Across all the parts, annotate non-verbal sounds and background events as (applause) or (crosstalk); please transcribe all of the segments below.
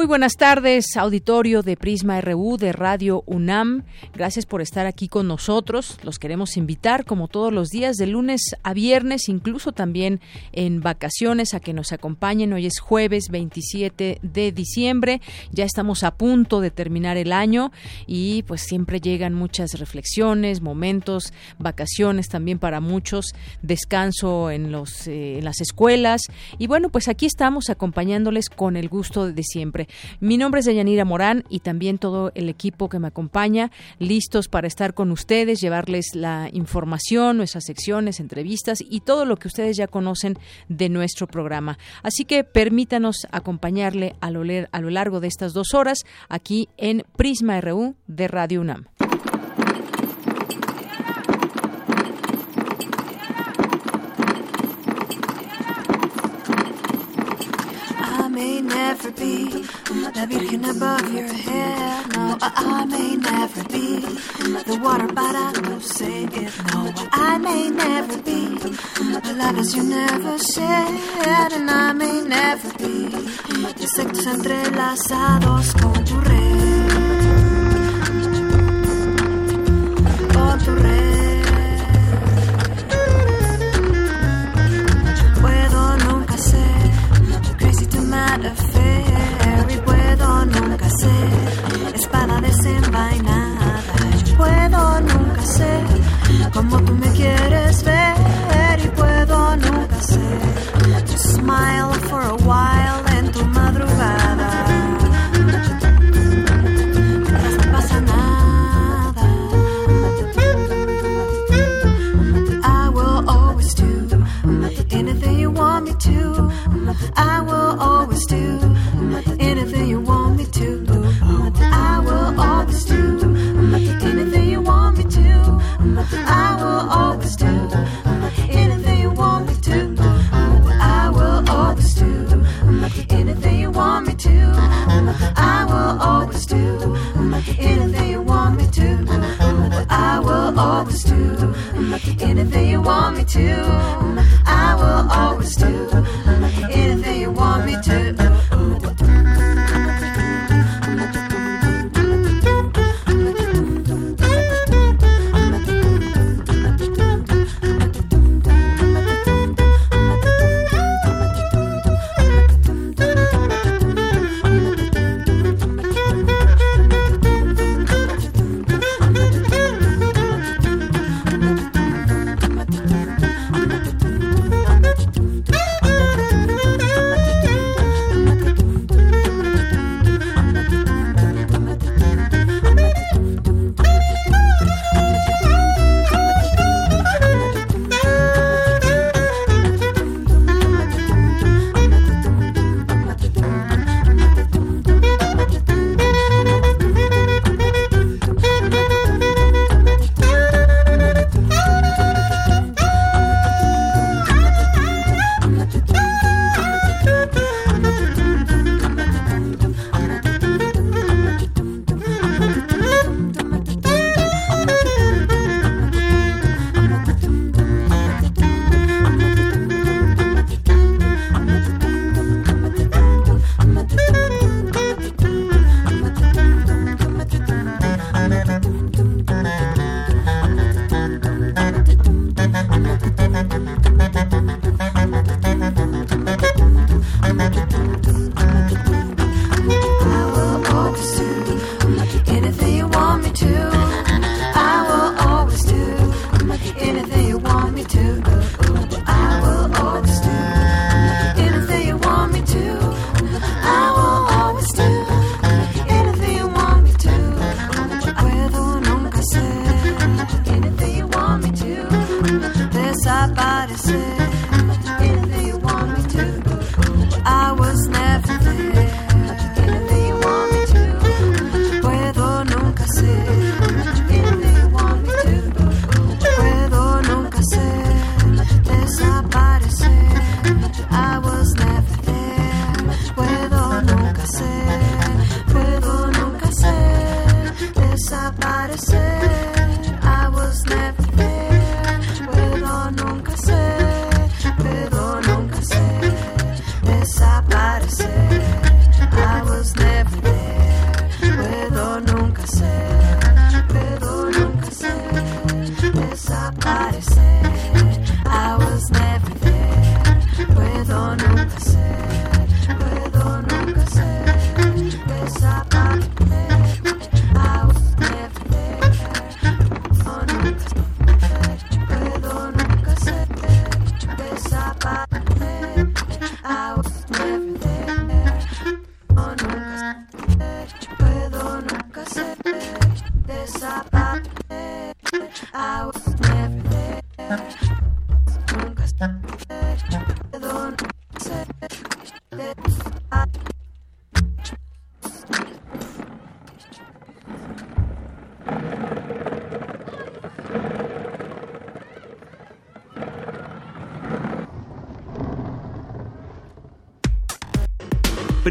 Muy buenas tardes, auditorio de Prisma RU de Radio UNAM. Gracias por estar aquí con nosotros. Los queremos invitar, como todos los días, de lunes a viernes, incluso también en vacaciones, a que nos acompañen. Hoy es jueves 27 de diciembre. Ya estamos a punto de terminar el año y pues siempre llegan muchas reflexiones, momentos, vacaciones también para muchos, descanso en, los, eh, en las escuelas. Y bueno, pues aquí estamos acompañándoles con el gusto de siempre. Mi nombre es Deyanira Morán y también todo el equipo que me acompaña, listos para estar con ustedes, llevarles la información, nuestras secciones, entrevistas y todo lo que ustedes ya conocen de nuestro programa. Así que permítanos acompañarle a lo, a lo largo de estas dos horas aquí en Prisma RU de Radio UNAM. The virgin above your head. No, I, I may never be the water, but I will say it. No, I may never be the lovers you never said, and I may never be insectos entrelazados con tu red, con tu red. affair y puedo nunca ser espada desenvainada. Yo puedo nunca ser como tú me quieres ver y puedo nunca ser. Just smile for a while en tu madrugada. Anything you want me to. I will always do anything you want me to. I will always do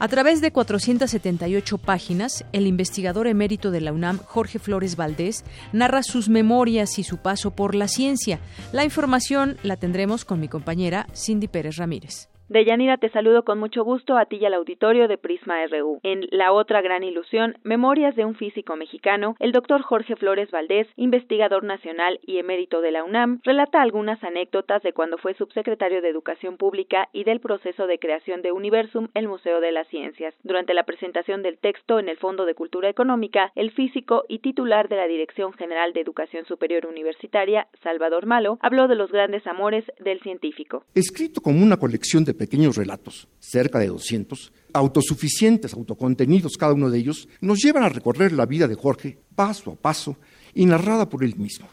A través de 478 páginas, el investigador emérito de la UNAM, Jorge Flores Valdés, narra sus memorias y su paso por la ciencia. La información la tendremos con mi compañera Cindy Pérez Ramírez. Deyanira, te saludo con mucho gusto a ti y al auditorio de Prisma RU. En La otra gran ilusión, Memorias de un físico mexicano, el doctor Jorge Flores Valdés, investigador nacional y emérito de la UNAM, relata algunas anécdotas de cuando fue subsecretario de Educación Pública y del proceso de creación de Universum, el Museo de las Ciencias. Durante la presentación del texto en el Fondo de Cultura Económica, el físico y titular de la Dirección General de Educación Superior Universitaria, Salvador Malo, habló de los grandes amores del científico. escrito como una colección de pequeños relatos, cerca de 200, autosuficientes, autocontenidos cada uno de ellos, nos llevan a recorrer la vida de Jorge paso a paso y narrada por él mismo.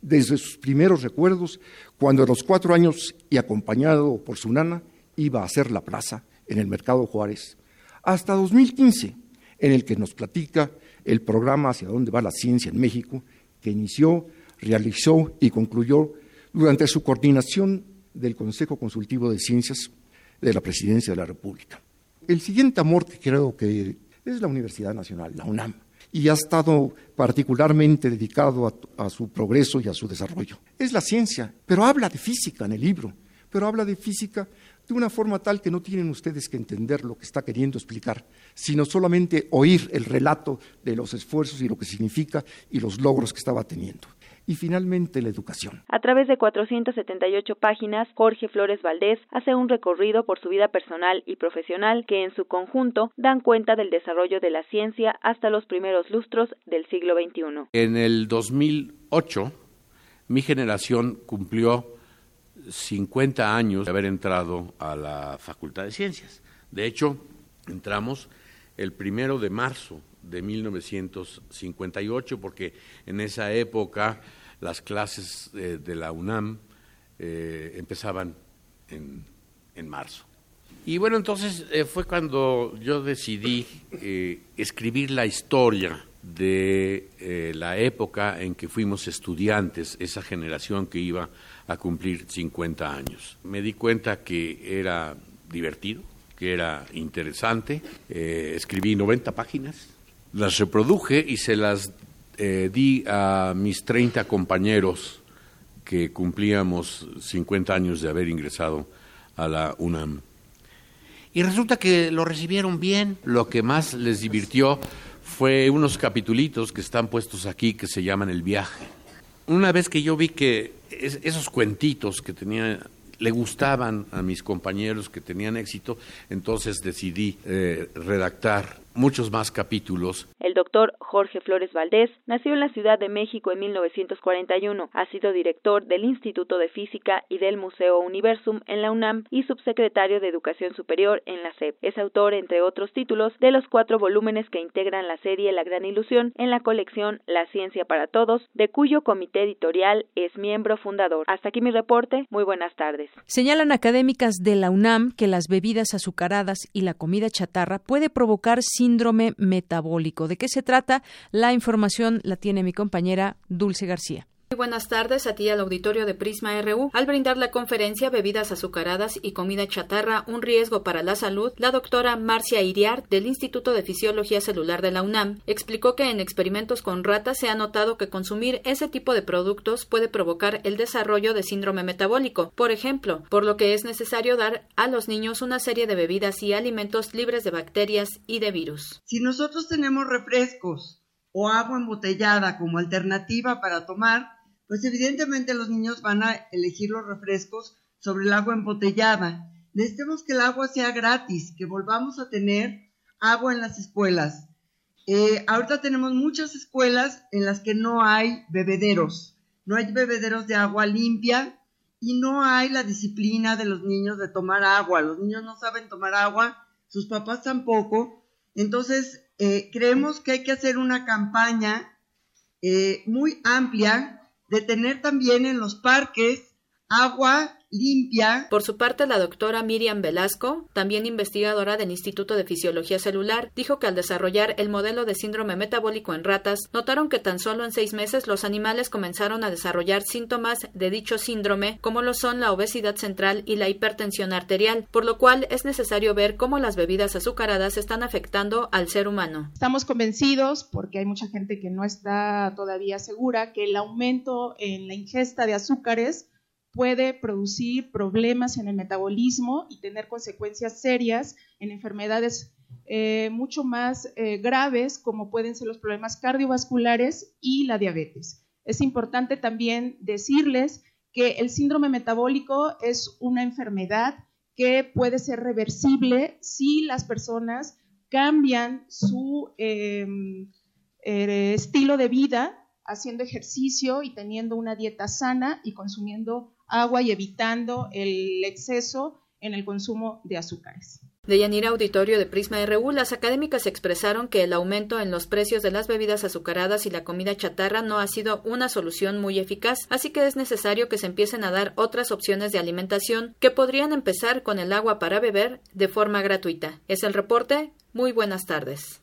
Desde sus primeros recuerdos, cuando a los cuatro años y acompañado por su nana, iba a hacer la plaza en el Mercado Juárez, hasta 2015, en el que nos platica el programa Hacia dónde va la ciencia en México, que inició, realizó y concluyó durante su coordinación del Consejo Consultivo de Ciencias de la Presidencia de la República. El siguiente amor que creo que es la Universidad Nacional, la UNAM, y ha estado particularmente dedicado a, su progreso y a su desarrollo. Es la ciencia, pero habla de física en el libro, pero habla de física de una forma tal que no tienen ustedes que entender lo que está queriendo explicar, sino solamente oír el relato de los esfuerzos y lo que significa y los logros que estaba teniendo. Y finalmente la educación. A través de 478 páginas, Jorge Flores Valdés hace un recorrido por su vida personal y profesional que en su conjunto dan cuenta del desarrollo de la ciencia hasta los primeros lustros del siglo XXI. En el 2008, mi generación cumplió 50 años de haber entrado a la Facultad de Ciencias. De hecho, entramos el primero de marzo de 1958, porque en esa época las clases eh, de la UNAM eh, empezaban en, en marzo. Y bueno, entonces eh, fue cuando yo decidí eh, escribir la historia de eh, la época en que fuimos estudiantes, esa generación que iba a cumplir 50 años. Me di cuenta que era divertido, que era interesante. Escribí 90 páginas, las reproduje y se las eh, di a mis 30 compañeros que cumplíamos 50 años de haber ingresado a la UNAM. Y resulta que lo recibieron bien. Lo que más les divirtió fue unos capitulitos que están puestos aquí que se llaman El viaje. Una vez que yo vi que es- esos cuentitos que tenía le gustaban a mis compañeros que tenían éxito, entonces decidí eh, redactar muchos más capítulos. El doctor Jorge Flores Valdés nació en la Ciudad de México en 1941. Ha sido director del Instituto de Física y del Museo Universum en la UNAM y subsecretario de Educación Superior en la SEP. Es autor, entre otros títulos, de los cuatro volúmenes que integran la serie La Gran Ilusión en la colección La Ciencia para Todos, de cuyo comité editorial es miembro fundador. Hasta aquí mi reporte. Muy buenas tardes. Señalan académicas de la UNAM que las bebidas azucaradas y la comida chatarra puede provocar síndrome metabólico. ¿De qué se trata? La información la tiene mi compañera Dulce García. Muy buenas tardes a ti al auditorio de Prisma RU. Al brindar la conferencia Bebidas azucaradas y comida chatarra, un riesgo para la salud, la doctora Marcia Iriar del Instituto de Fisiología Celular de la UNAM explicó que en experimentos con ratas se ha notado que consumir ese tipo de productos puede provocar el desarrollo de síndrome metabólico, por ejemplo, por lo que es necesario dar a los niños una serie de bebidas y alimentos libres de bacterias y de virus. Si nosotros tenemos refrescos o agua embotellada como alternativa para tomar, pues evidentemente los niños van a elegir los refrescos sobre el agua embotellada. Necesitamos que el agua sea gratis, que volvamos a tener agua en las escuelas. Eh, ahorita tenemos muchas escuelas en las que no hay bebederos, no hay bebederos de agua limpia y no hay la disciplina de los niños de tomar agua. Los niños no saben tomar agua, sus papás tampoco. Entonces, eh, creemos que hay que hacer una campaña eh, muy amplia de tener también en los parques agua limpia. Por su parte, la doctora Miriam Velasco, también investigadora del Instituto de Fisiología Celular, dijo que al desarrollar el modelo de síndrome metabólico en ratas, notaron que tan solo en seis meses los animales comenzaron a desarrollar síntomas de dicho síndrome, como lo son la obesidad central y la hipertensión arterial, por lo cual es necesario ver cómo las bebidas azucaradas están afectando al ser humano. Estamos convencidos, porque hay mucha gente que no está todavía segura, que el aumento en la ingesta de azúcares puede producir problemas en el metabolismo y tener consecuencias serias en enfermedades eh, mucho más eh, graves como pueden ser los problemas cardiovasculares y la diabetes. Es importante también decirles que el síndrome metabólico es una enfermedad que puede ser reversible si las personas cambian su em, eh, estilo de vida haciendo ejercicio y teniendo una dieta sana y consumiendo agua y evitando el exceso en el consumo de azúcares. De Yanira Auditorio de Prisma RU, las académicas expresaron que el aumento en los precios de las bebidas azucaradas y la comida chatarra no ha sido una solución muy eficaz, así que es necesario que se empiecen a dar otras opciones de alimentación que podrían empezar con el agua para beber de forma gratuita. Es el reporte. Muy buenas tardes.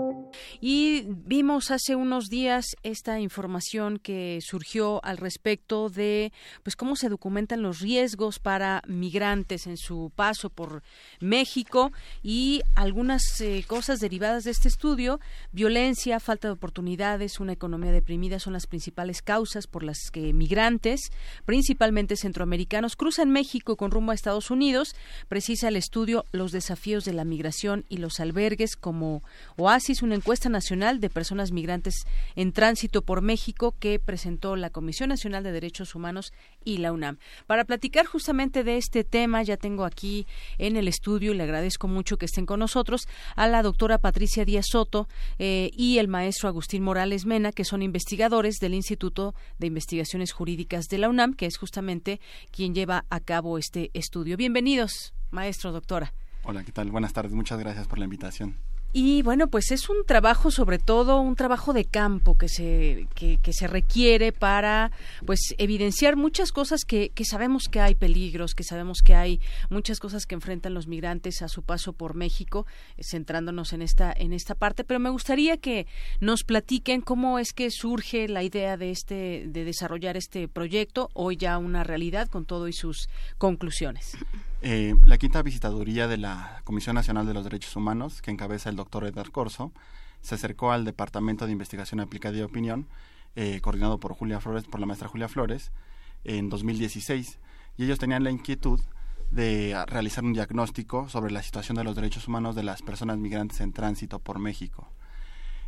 Y vimos hace unos días esta información que surgió al respecto de pues cómo se documentan los riesgos para migrantes en su paso por México y algunas eh, cosas derivadas de este estudio, violencia, falta de oportunidades, una economía deprimida son las principales causas por las que migrantes, principalmente centroamericanos, cruzan México con rumbo a Estados Unidos. Precisa el estudio los desafíos de la migración y los albergues como Oasis, una encuesta nacional de personas migrantes en tránsito por México que presentó la Comisión Nacional de Derechos Humanos y la UNAM. Para platicar justamente de este tema, ya tengo aquí en el estudio, y le agradezco mucho que estén con nosotros, a la doctora Patricia Díaz Soto eh, y el maestro Agustín Morales Mena, que son investigadores del Instituto de Investigaciones Jurídicas de la UNAM, que es justamente quien lleva a cabo este estudio. Bienvenidos, maestro, doctora. Hola, ¿qué tal? Buenas tardes. Muchas gracias por la invitación. Y bueno, pues es un trabajo, sobre todo un trabajo de campo que se, que, que se requiere para pues evidenciar muchas cosas que, que, sabemos que hay peligros, que sabemos que hay muchas cosas que enfrentan los migrantes a su paso por México, eh, centrándonos en esta, en esta parte, pero me gustaría que nos platiquen cómo es que surge la idea de este, de desarrollar este proyecto, hoy ya una realidad con todo y sus conclusiones. Eh, la quinta visitaduría de la Comisión Nacional de los Derechos Humanos, que encabeza el doctor Edgar Corso, se acercó al Departamento de Investigación Aplicada y Opinión, eh, coordinado por Julia Flores, por la maestra Julia Flores, en 2016, y ellos tenían la inquietud de realizar un diagnóstico sobre la situación de los derechos humanos de las personas migrantes en tránsito por México.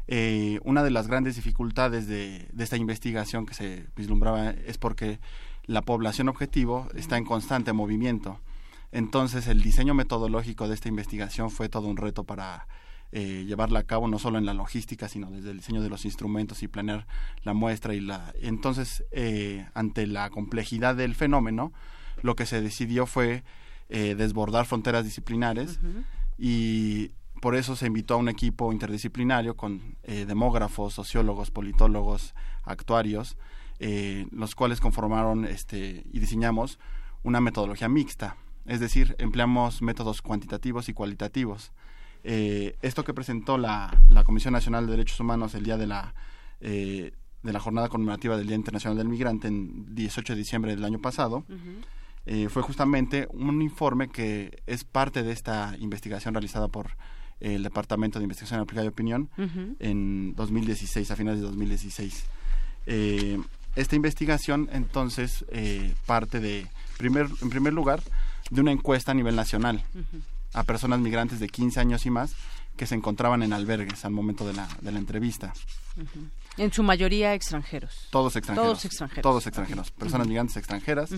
Eh, una de las grandes dificultades de, de, esta investigación que se vislumbraba es porque la población objetivo está en constante movimiento. Entonces, el diseño metodológico de esta investigación fue todo un reto para eh, llevarla a cabo, no solo en la logística, sino desde el diseño de los instrumentos y planear la muestra. y la Entonces, eh, ante la complejidad del fenómeno, lo que se decidió fue eh, desbordar fronteras disciplinares y por eso se invitó a un equipo interdisciplinario con eh, demógrafos, sociólogos, politólogos, actuarios, eh, los cuales conformaron este, y diseñamos una metodología mixta, es decir, empleamos métodos cuantitativos y cualitativos. Eh, esto que presentó la, la, Comisión Nacional de Derechos Humanos el día de la, de la jornada conmemorativa del Día Internacional del Migrante en 18 de diciembre del año pasado, fue justamente un informe que es parte de esta investigación realizada por el Departamento de Investigación Aplicada de Opinión uh -huh. en 2016, a finales de 2016. Eh, esta investigación entonces eh, parte de, primer, en primer lugar, de una encuesta a nivel nacional uh -huh. a personas migrantes de 15 años y más que se encontraban en albergues al momento de la, de la entrevista. Uh -huh. En su mayoría extranjeros. Todos extranjeros. Todos extranjeros. Todos extranjeros. Personas migrantes extranjeras.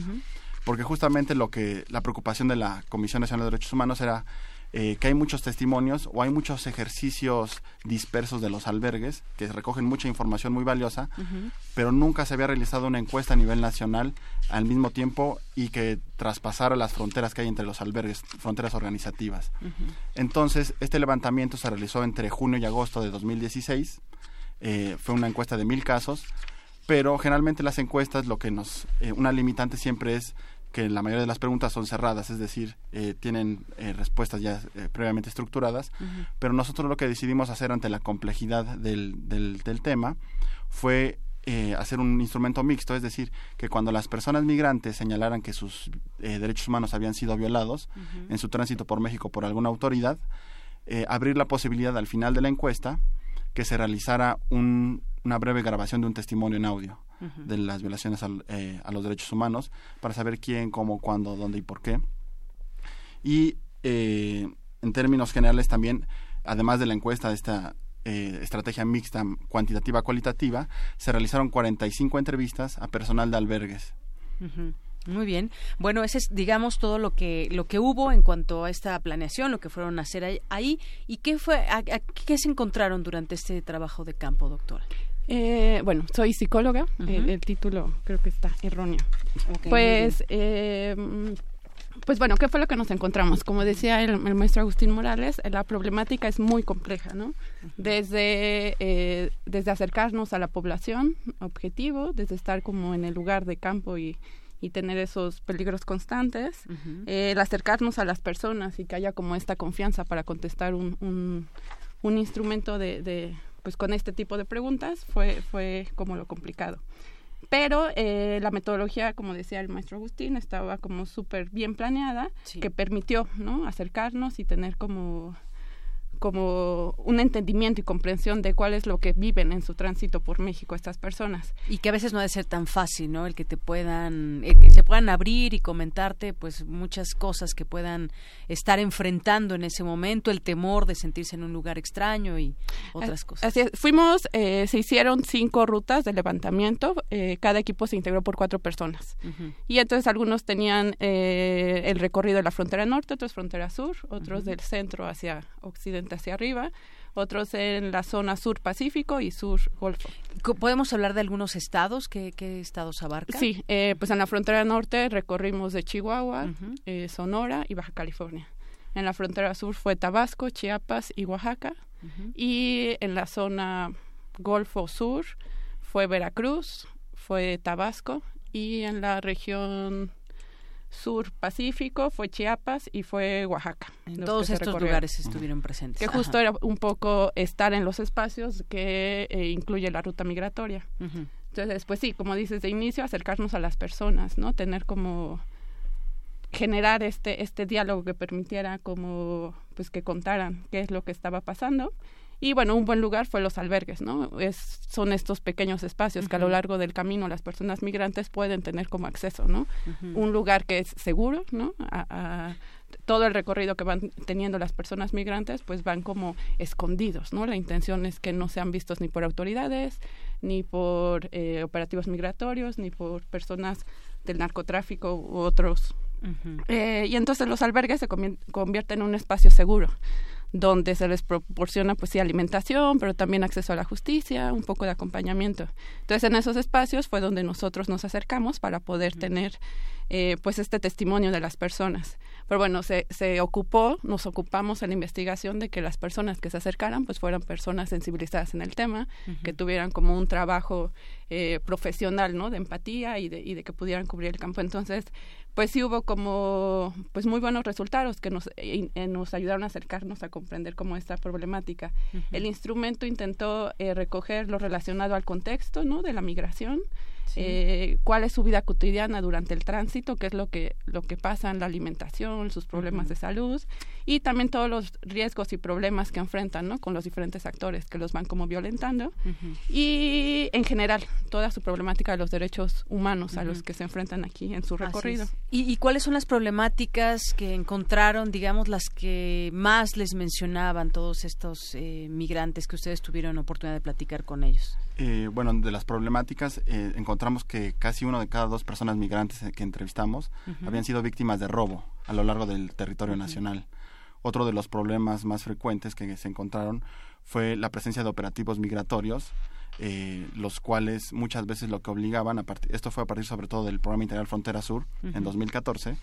Porque justamente lo que la preocupación de la Comisión Nacional de Derechos Humanos era eh, que hay muchos testimonios o hay muchos ejercicios dispersos de los albergues que recogen mucha información muy valiosa, uh -huh. pero nunca se había realizado una encuesta a nivel nacional al mismo tiempo y que traspasara las fronteras que hay entre los albergues, fronteras organizativas. Uh -huh. Entonces, este levantamiento se realizó entre junio y agosto de 2016. Eh, fue una encuesta de mil casos, pero generalmente las encuestas lo que nos, eh, una limitante siempre es que la mayoría de las preguntas son cerradas, es decir, eh, tienen eh, respuestas ya eh, previamente estructuradas, uh -huh. pero nosotros lo que decidimos hacer ante la complejidad del, del, del tema fue hacer un instrumento mixto, es decir, que cuando las personas migrantes señalaran que sus derechos humanos habían sido violados uh -huh. en su tránsito por México por alguna autoridad, abrir la posibilidad al final de la encuesta que se realizara un, una breve grabación de un testimonio en audio uh -huh. de las violaciones al, eh, a los derechos humanos para saber quién, cómo, cuándo, dónde y por qué. Y eh, en términos generales también, además de la encuesta de esta eh, estrategia mixta cuantitativa cualitativa, se realizaron 45 entrevistas a personal de albergues. Uh -huh. Muy bien. Bueno, ese es, digamos, todo lo que lo que hubo en cuanto a esta planeación, lo que fueron a hacer ahí. ¿Y qué fue, a, a, qué se encontraron durante este trabajo de campo, doctora? Eh, bueno, soy psicóloga. Uh -huh. el, el, título creo que está erróneo. Okay, pues, eh, pues bueno, ¿qué fue lo que nos encontramos? Como decía el, el maestro Agustín Morales, la problemática es muy compleja, ¿no? Desde, eh, desde acercarnos a la población objetivo, desde estar como en el lugar de campo y y tener esos peligros constantes, uh -huh. el acercarnos a las personas y que haya como esta confianza para contestar un, un, un instrumento de, de, pues con este tipo de preguntas fue, fue como lo complicado. Pero eh, la metodología, como decía el maestro Agustín, estaba como súper bien planeada, sí. que permitió ¿no? acercarnos y tener como como un entendimiento y comprensión de cuál es lo que viven en su tránsito por México estas personas. Y que a veces no debe ser tan fácil, ¿no? El que te puedan, el que se puedan abrir y comentarte pues muchas cosas que puedan estar enfrentando en ese momento, el temor de sentirse en un lugar extraño y otras cosas. Así es. Fuimos, eh, se hicieron cinco rutas de levantamiento, eh, cada equipo se integró por cuatro personas. Uh -huh. Y entonces algunos tenían eh, el recorrido de la frontera norte, otros frontera sur, otros uh -huh. del centro hacia occidente hacia arriba, otros en la zona sur Pacífico y sur Golfo. ¿Podemos hablar de algunos estados? ¿Qué, qué estados abarca? Sí, eh, pues en la frontera norte recorrimos de Chihuahua, uh -huh. eh, Sonora y Baja California. En la frontera sur fue Tabasco, Chiapas y Oaxaca. Uh -huh. Y en la zona Golfo Sur fue Veracruz, fue Tabasco. Y en la región sur Pacífico, fue Chiapas y fue Oaxaca. En todos estos lugares estuvieron presentes. Que justo era un poco estar en los espacios que eh, incluye la ruta migratoria. Uh -huh. Entonces, pues sí, como dices de inicio, acercarnos a las personas, ¿no? Tener como generar este este diálogo que permitiera como pues que contaran qué es lo que estaba pasando Y bueno, un buen lugar fue los albergues, ¿no? Es, son estos pequeños espacios que a lo largo del camino las personas migrantes pueden tener como acceso, ¿no? Un lugar que es seguro, ¿no? A, todo el recorrido que van teniendo las personas migrantes, pues van como escondidos, ¿no? La intención es que no sean vistos ni por autoridades, ni por eh, operativos migratorios, ni por personas del narcotráfico u otros. Eh, y entonces los albergues se convierten en un espacio seguro donde se les proporciona pues sí alimentación, pero también acceso a la justicia, un poco de acompañamiento. Entonces en esos espacios fue donde nosotros nos acercamos para poder tener eh, pues este testimonio de las personas. Pero bueno, se, se ocupó, nos ocupamos en la investigación de que las personas que se acercaran pues fueran personas sensibilizadas en el tema, que tuvieran como un trabajo eh, profesional, ¿no? De empatía y de, y de que pudieran cubrir el campo. Entonces, pues sí hubo como pues muy buenos resultados que nos, eh, nos ayudaron a acercarnos a comprender cómo esta problemática. El instrumento intentó recoger lo relacionado al contexto, ¿no? De la migración, eh, cuál es su vida cotidiana durante el tránsito, qué es lo que, lo que pasa en la alimentación, sus problemas de salud y también todos los riesgos y problemas que enfrentan ¿no? con los diferentes actores que los van como violentando y en general toda su problemática de los derechos humanos a los que se enfrentan aquí en su recorrido. ¿Y, cuáles son las problemáticas que encontraron, digamos, las que más les mencionaban todos estos eh, migrantes que ustedes tuvieron oportunidad de platicar con ellos? Eh, bueno, de las problemáticas eh, encontramos que casi uno de cada dos personas migrantes que entrevistamos habían sido víctimas de robo a lo largo del territorio nacional. Otro de los problemas más frecuentes que se encontraron fue la presencia de operativos migratorios, eh, los cuales muchas veces lo que obligaban, a partir, esto fue a partir sobre todo del programa integral Frontera Sur en 2014,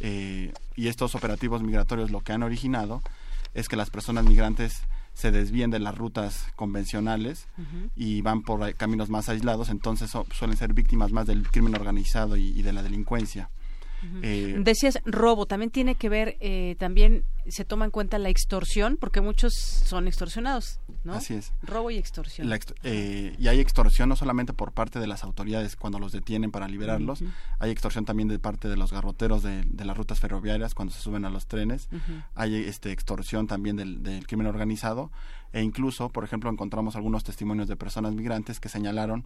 y estos operativos migratorios lo que han originado es que las personas migrantes se desvíen de las rutas convencionales y van por caminos más aislados, entonces suelen ser víctimas más del crimen organizado y de la delincuencia. Eh, Decías robo, también tiene que ver, eh, también se toma en cuenta la extorsión, porque muchos son extorsionados, ¿no? Así es. Robo y extorsión. Eh, y hay extorsión no solamente por parte de las autoridades cuando los detienen para liberarlos, hay extorsión también de parte de los garroteros de, las rutas ferroviarias cuando se suben a los trenes, hay este extorsión también del, del crimen organizado e incluso, por ejemplo, encontramos algunos testimonios de personas migrantes que señalaron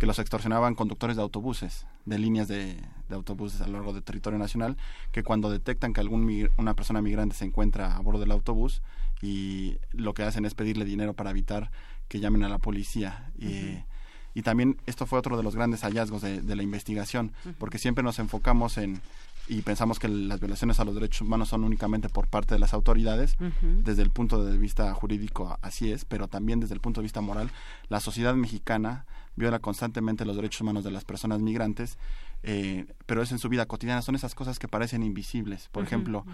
que los extorsionaban conductores de autobuses, de líneas de, autobuses a lo largo del territorio nacional, que cuando detectan que algún una persona migrante se encuentra a bordo del autobús y lo que hacen es pedirle dinero para evitar que llamen a la policía. y, y, también esto fue otro de los grandes hallazgos de, la investigación, porque siempre nos enfocamos en y pensamos que las violaciones a los derechos humanos son únicamente por parte de las autoridades, desde el punto de vista jurídico así es, pero también desde el punto de vista moral, la sociedad mexicana viola constantemente los derechos humanos de las personas migrantes, eh, pero es en su vida cotidiana, son esas cosas que parecen invisibles. Por ejemplo,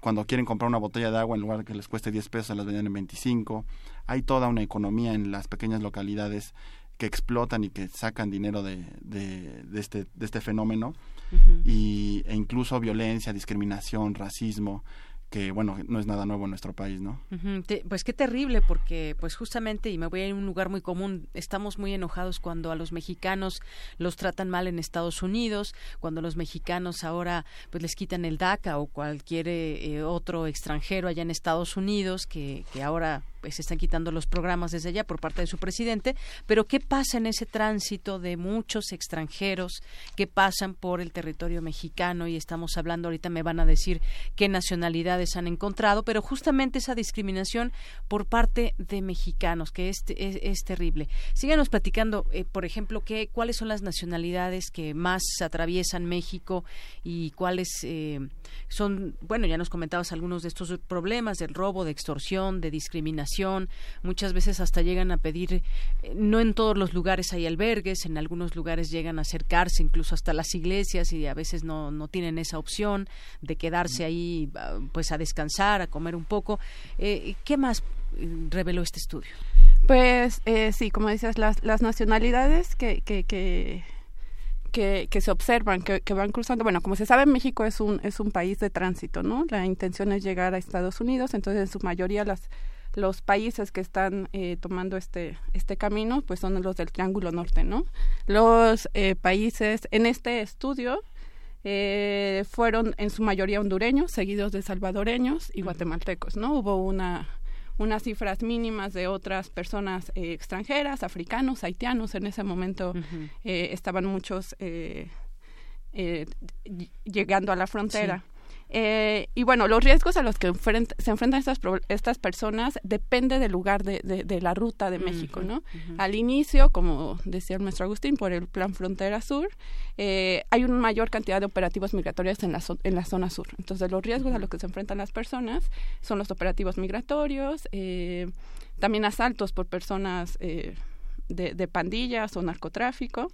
cuando quieren comprar una botella de agua en lugar de que les cueste 10 pesos, las venden en 25. Hay toda una economía en las pequeñas localidades que explotan y que sacan dinero de, de, de este, de este fenómeno. Y, e incluso violencia, discriminación, racismo que bueno, no es nada nuevo en nuestro país, ¿no? pues qué terrible, porque pues justamente, y me voy a ir a un lugar muy común, estamos muy enojados cuando a los mexicanos los tratan mal en Estados Unidos, cuando los mexicanos ahora pues les quitan el DACA o cualquier eh, otro extranjero allá en Estados Unidos que, que ahora pues, se están quitando los programas desde allá por parte de su presidente, pero ¿qué pasa en ese tránsito de muchos extranjeros que pasan por el territorio mexicano? Y estamos hablando, ahorita me van a decir qué nacionalidades han encontrado, pero justamente esa discriminación por parte de mexicanos, que es, es, terrible. Síganos platicando, eh, por ejemplo, qué, cuáles son las nacionalidades que más atraviesan México y cuáles eh, son, bueno, ya nos comentabas algunos de estos problemas del robo, de extorsión, de discriminación muchas veces hasta llegan a pedir, eh, no en todos los lugares hay albergues, en algunos lugares llegan a acercarse incluso hasta las iglesias y a veces no, no tienen esa opción de quedarse ahí ah, pues a descansar, a comer un poco. Eh, ¿Qué más eh, reveló este estudio? Pues sí, como dices, las, las nacionalidades que, que, que que, se observan, que, que, van cruzando. Bueno, como se sabe, México es un, es un país de tránsito, ¿no? La intención es llegar a Estados Unidos, entonces en su mayoría las, los países que están eh, tomando este este camino pues son los del Triángulo Norte, ¿no? Los eh, países en este estudio eh, fueron en su mayoría hondureños, seguidos de salvadoreños y guatemaltecos, ¿no? Hubo una unas cifras mínimas de otras personas eh, extranjeras, africanos, haitianos. En ese momento eh, estaban muchos eh, llegando a la frontera. Eh, y bueno, los riesgos a los que se enfrentan estas, estas personas depende del lugar de, de, la ruta de México, ¿no? Al inicio, como decía el maestro Agustín, por el Plan Frontera Sur, eh, hay una mayor cantidad de operativos migratorios en la, en la zona sur. Entonces, los riesgos a los que se enfrentan las personas son los operativos migratorios, eh, también asaltos por personas de, pandillas o narcotráfico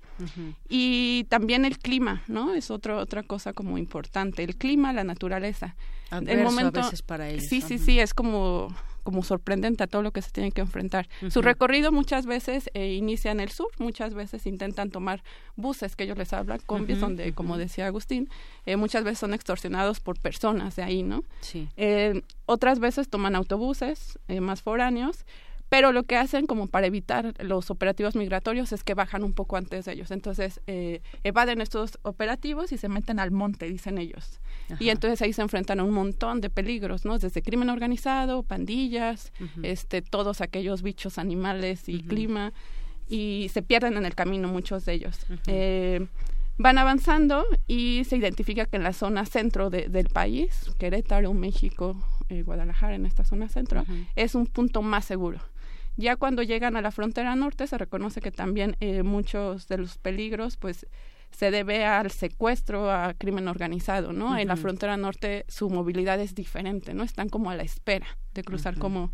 y también el clima, ¿no? Es otro, otra cosa como importante, el clima, la naturaleza. el momento, a veces para ellos. Sí, sí, sí, es como como sorprendente a todo lo que se tiene que enfrentar. Su recorrido muchas veces eh, inicia en el sur, muchas veces intentan tomar buses que ellos les hablan, combis, donde, como decía Agustín, eh, muchas veces son extorsionados por personas de ahí, ¿no? Sí. Eh, otras veces toman autobuses más foráneos, pero lo que hacen como para evitar los operativos migratorios es que bajan un poco antes de ellos. Entonces eh, evaden estos operativos y se meten al monte, dicen ellos. Y entonces ahí se enfrentan a un montón de peligros, ¿no? Desde crimen organizado, pandillas, este, todos aquellos bichos animales y clima, y se pierden en el camino muchos de ellos. Eh, van avanzando y se identifica que en la zona centro del país, Querétaro, México, eh, Guadalajara, en esta zona centro, es un punto más seguro. Ya cuando llegan a la frontera norte se reconoce que también eh, muchos de los peligros pues se debe al secuestro, a crimen organizado, ¿no? En la frontera norte su movilidad es diferente, ¿no? Están como a la espera de cruzar como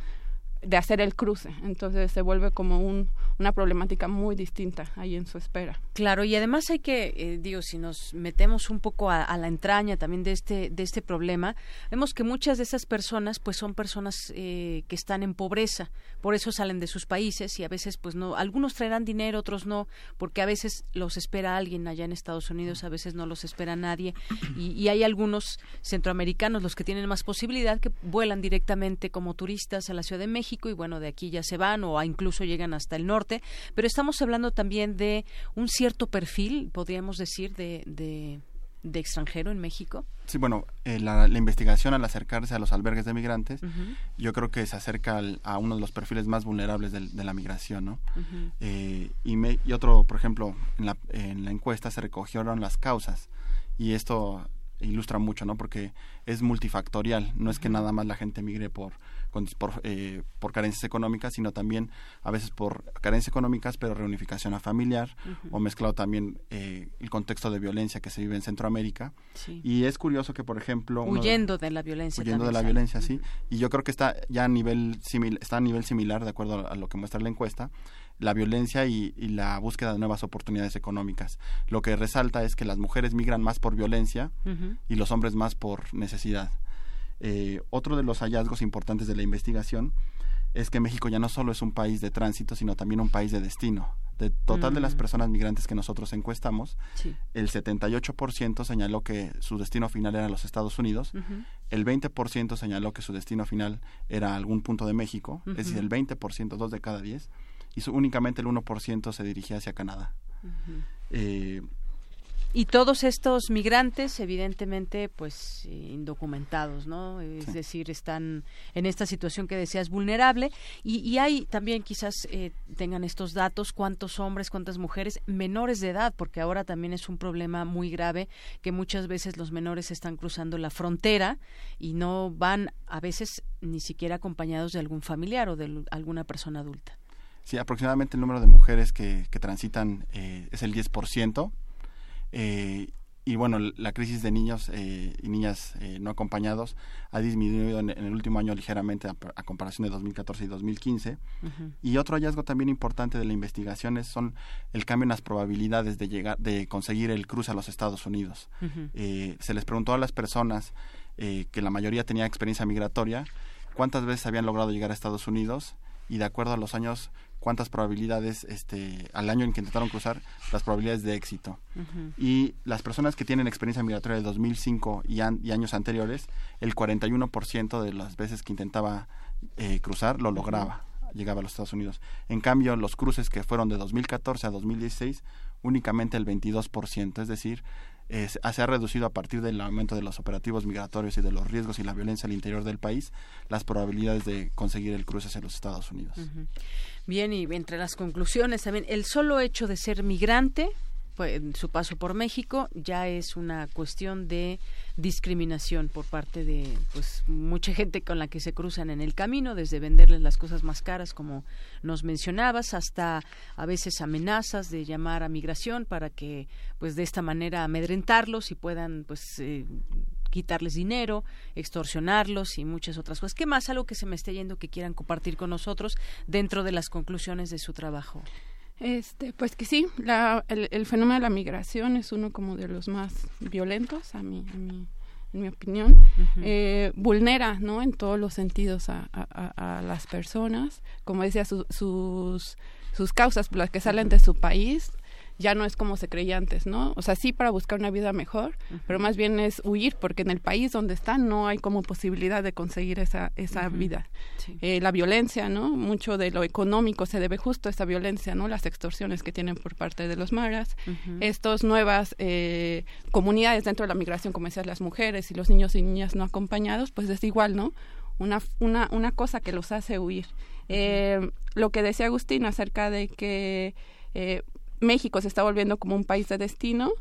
de hacer el cruce. Entonces se vuelve como un, una problemática muy distinta ahí en su espera. Claro, y además hay que, eh, digo, si nos metemos un poco a, la entraña también de este, de este problema, vemos que muchas de esas personas pues son personas eh, que están en pobreza, por eso salen de sus países y a veces pues no, algunos traerán dinero, otros no, porque a veces los espera alguien allá en Estados Unidos, a veces no los espera nadie y, y hay algunos centroamericanos, los que tienen más posibilidad, que vuelan directamente como turistas a la Ciudad de México y bueno, de aquí ya se van o incluso llegan hasta el norte, pero estamos hablando también de un cierto perfil, podríamos decir, de, de, extranjero en México. Sí, bueno, eh, la, investigación al acercarse a los albergues de migrantes, yo creo que se acerca a uno de los perfiles más vulnerables de, la migración, ¿no? Eh, y, y, otro, por ejemplo, en la, en la encuesta se recogieron las causas y esto ilustra mucho, ¿no? Porque es multifactorial, no es que nada más la gente migre por por, eh, por carencias económicas, sino también a veces por carencias económicas, pero reunificación a familiar, o mezclado también eh, el contexto de violencia que se vive en Centroamérica. Y es curioso que, por ejemplo... Huyendo de, la violencia. Huyendo de la violencia, sí. Y yo creo que está ya a nivel, está a nivel similar, de acuerdo a lo que muestra la encuesta, la violencia y, y, la búsqueda de nuevas oportunidades económicas. Lo que resalta es que las mujeres migran más por violencia y los hombres más por necesidad. Eh, otro de los hallazgos importantes de la investigación es que México ya no solo es un país de tránsito, sino también un país de destino. De total de las mm. personas migrantes que nosotros encuestamos, el 78% señaló que su destino final era los Estados Unidos, el 20% señaló que su destino final era algún punto de México, es decir, el 20%, dos de cada diez, y únicamente el 1% se dirigía hacia Canadá. Y todos estos migrantes, evidentemente, pues indocumentados, ¿no? Es decir, están en esta situación que decías vulnerable. Y, y hay también quizás eh, tengan estos datos, cuántos hombres, cuántas mujeres menores de edad, porque ahora también es un problema muy grave que muchas veces los menores están cruzando la frontera y no van a veces ni siquiera acompañados de algún familiar o de alguna persona adulta. Sí, aproximadamente el número de mujeres que, que transitan eh, es el 10%. Eh, y bueno, la crisis de niños eh, y niñas eh, no acompañados ha disminuido en, el último año ligeramente a, comparación de 2014 y 2015. Y otro hallazgo también importante de la investigación es, son el cambio en las probabilidades de llegar, de conseguir el cruce a los Estados Unidos. se les preguntó a las personas que la mayoría tenía experiencia migratoria cuántas veces habían logrado llegar a Estados Unidos y de acuerdo a los años cuántas probabilidades, este, al año en que intentaron cruzar, las probabilidades de éxito. Y las personas que tienen experiencia migratoria de 2005 y, y años anteriores, el 41% de las veces que intentaba eh, cruzar lo lograba, llegaba a los Estados Unidos. En cambio, los cruces que fueron de 2014 a 2016, únicamente el 22%, es decir, eh, se ha reducido a partir del aumento de los operativos migratorios y de los riesgos y la violencia al interior del país las probabilidades de conseguir el cruce hacia los Estados Unidos. Bien, y entre las conclusiones también, el solo hecho de ser migrante su paso por México ya es una cuestión de discriminación por parte de pues mucha gente con la que se cruzan en el camino, desde venderles las cosas más caras como nos mencionabas, hasta a veces amenazas de llamar a migración para que pues de esta manera amedrentarlos y puedan pues eh, quitarles dinero, extorsionarlos y muchas otras cosas. ¿Qué más algo que se me esté yendo que quieran compartir con nosotros dentro de las conclusiones de su trabajo? Este, pues que sí, la, el, el, fenómeno de la migración es uno como de los más violentos, a mí, a mí en mi opinión, uh -huh. eh, vulnera, ¿no? En todos los sentidos a, a, a las personas, como decía, su, sus sus causas por las que salen de su país ya no es como se creía antes, ¿no? O sea, sí para buscar una vida mejor, uh -huh. pero más bien es huir, porque en el país donde están no hay como posibilidad de conseguir esa, esa uh -huh. vida. Sí. Eh, la violencia, ¿no? Mucho de lo económico se debe justo a esa violencia, ¿no? Las extorsiones que tienen por parte de los maras, uh -huh. estas nuevas eh, comunidades dentro de la migración, como decías, las mujeres y los niños y niñas no acompañados, pues es igual, ¿no? Una, una, una cosa que los hace huir. Eh, lo que decía Agustín acerca de que eh, México se está volviendo como un país de destino,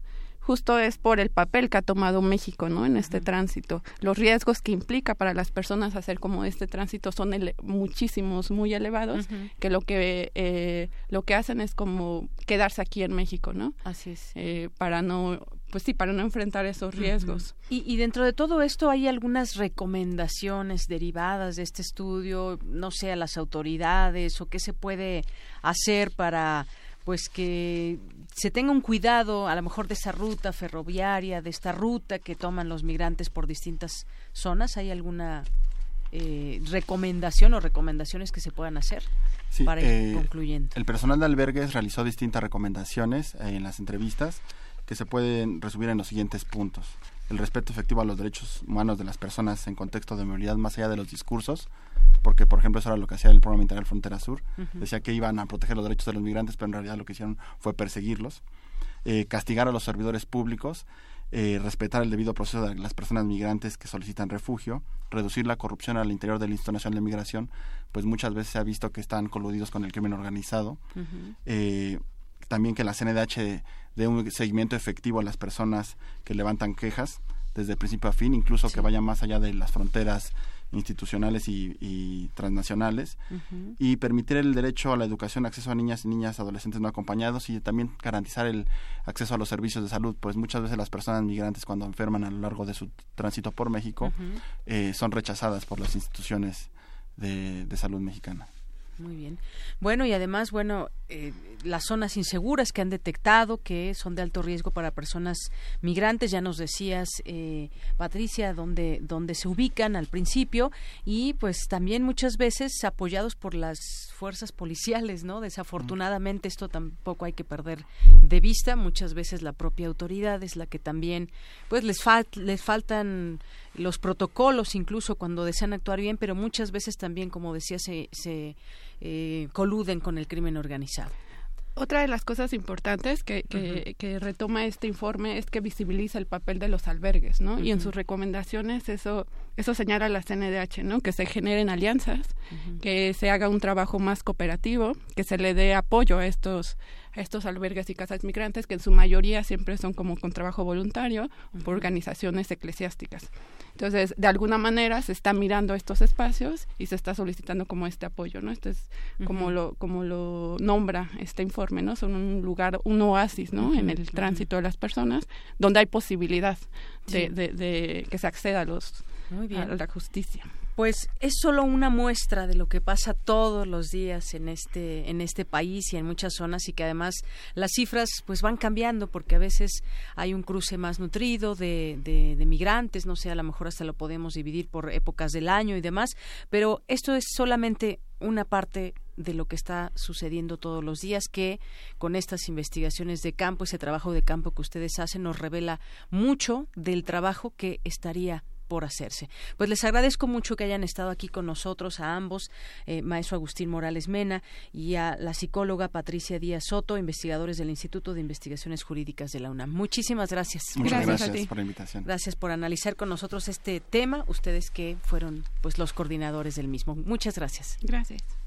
justo es por el papel que ha tomado México ¿no? en este uh -huh. tránsito. Los riesgos que implica para las personas hacer como este tránsito son muchísimos, muy elevados, uh -huh. que lo que eh, lo que hacen es como quedarse aquí en México, ¿no? Así es. Eh, para no pues sí, para no enfrentar esos riesgos. Uh -huh. y, y, dentro de todo esto hay algunas recomendaciones derivadas de este estudio, no sé, a las autoridades o qué se puede hacer para pues que se tenga un cuidado a lo mejor de esa ruta ferroviaria, de esta ruta que toman los migrantes por distintas zonas. ¿Hay alguna eh, recomendación o recomendaciones que se puedan hacer sí, para ir eh, concluyendo? El personal de albergues realizó distintas recomendaciones eh, en las entrevistas que se pueden resumir en los siguientes puntos. El respeto efectivo a los derechos humanos de las personas en contexto de movilidad más allá de los discursos, porque por ejemplo eso era lo que hacía el programa integral Frontera Sur, uh -huh. decía que iban a proteger los derechos de los migrantes, pero en realidad lo que hicieron fue perseguirlos, eh, castigar a los servidores públicos, eh, respetar el debido proceso de las personas migrantes que solicitan refugio, reducir la corrupción al interior del Instituto Nacional de Migración, pues muchas veces se ha visto que están coludidos con el crimen organizado, uh -huh. eh, también que la CNDH dé un seguimiento efectivo a las personas que levantan quejas desde principio a fin, incluso sí. que vaya más allá de las fronteras institucionales y, y transnacionales, uh -huh. y permitir el derecho a la educación, acceso a niñas y niñas, adolescentes no acompañados y también garantizar el acceso a los servicios de salud, pues muchas veces las personas migrantes cuando enferman a lo largo de su tránsito por México uh -huh. eh, son rechazadas por las instituciones de, de salud mexicana. Muy bien. Bueno, y además, bueno, eh, las zonas inseguras que han detectado que son de alto riesgo para personas migrantes, ya nos decías, eh, Patricia, dónde, dónde se ubican al principio y pues también muchas veces apoyados por las fuerzas policiales, ¿no? Desafortunadamente esto tampoco hay que perder de vista, muchas veces la propia autoridad es la que también, pues les, fal les faltan los protocolos incluso cuando desean actuar bien, pero muchas veces también, como decía, se, se eh, coluden con el crimen organizado. Otra de las cosas importantes que, que, uh -huh. que, retoma este informe es que visibiliza el papel de los albergues, ¿no? Uh -huh. Y en sus recomendaciones eso eso señala la CNDH, ¿no? Que se generen alianzas, uh -huh. que se haga un trabajo más cooperativo, que se le dé apoyo a estos a estos albergues y casas migrantes que en su mayoría siempre son como con trabajo voluntario por organizaciones eclesiásticas. Entonces, de alguna manera se está mirando estos espacios y se está solicitando como este apoyo, ¿no? Esto es como uh -huh. lo como lo nombra este informe, ¿no? Son un lugar, un oasis, ¿no? En el tránsito de las personas, donde hay posibilidad de, sí. de, de que se acceda a los Muy bien. a la justicia pues es solo una muestra de lo que pasa todos los días en este en este país y en muchas zonas y que además las cifras pues van cambiando porque a veces hay un cruce más nutrido de, de, de migrantes no sé a lo mejor hasta lo podemos dividir por épocas del año y demás pero esto es solamente una parte de lo que está sucediendo todos los días que con estas investigaciones de campo ese trabajo de campo que ustedes hacen nos revela mucho del trabajo que estaría por hacerse. Pues les agradezco mucho que hayan estado aquí con nosotros, a ambos, eh, maestro Agustín Morales Mena y a la psicóloga Patricia Díaz Soto, investigadores del Instituto de Investigaciones Jurídicas de la UNAM. Muchísimas gracias. Muchas gracias, por la invitación. Gracias por analizar con nosotros este tema, ustedes que fueron pues los coordinadores del mismo. Muchas gracias. Gracias.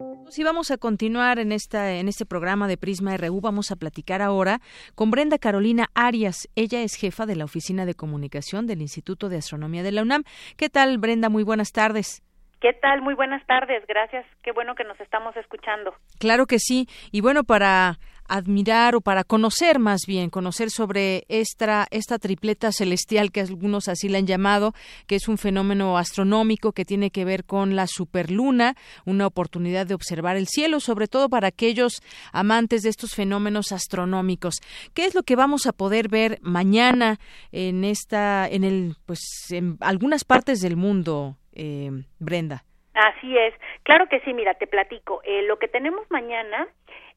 43 39. Si vamos a continuar en esta en este programa de Prisma RU, vamos a platicar ahora con Brenda Carolina Arias. Ella es jefa de la Oficina de Comunicación del Instituto de Astronomía de la UNAM. ¿Qué tal, Brenda? Muy buenas tardes. ¿Qué tal? Muy buenas tardes. Gracias. Qué bueno que nos estamos escuchando. Claro que sí. Y bueno, para admirar o para conocer más bien, conocer sobre esta, esta tripleta celestial que algunos así la han llamado, que es un fenómeno astronómico que tiene que ver con la superluna, una oportunidad de observar el cielo, sobre todo para aquellos amantes de estos fenómenos astronómicos. ¿Qué es lo que vamos a poder ver mañana en esta, en el, pues, en algunas partes del mundo, eh, Brenda? Así es. Claro que sí, mira, te platico. Eh, lo que tenemos mañana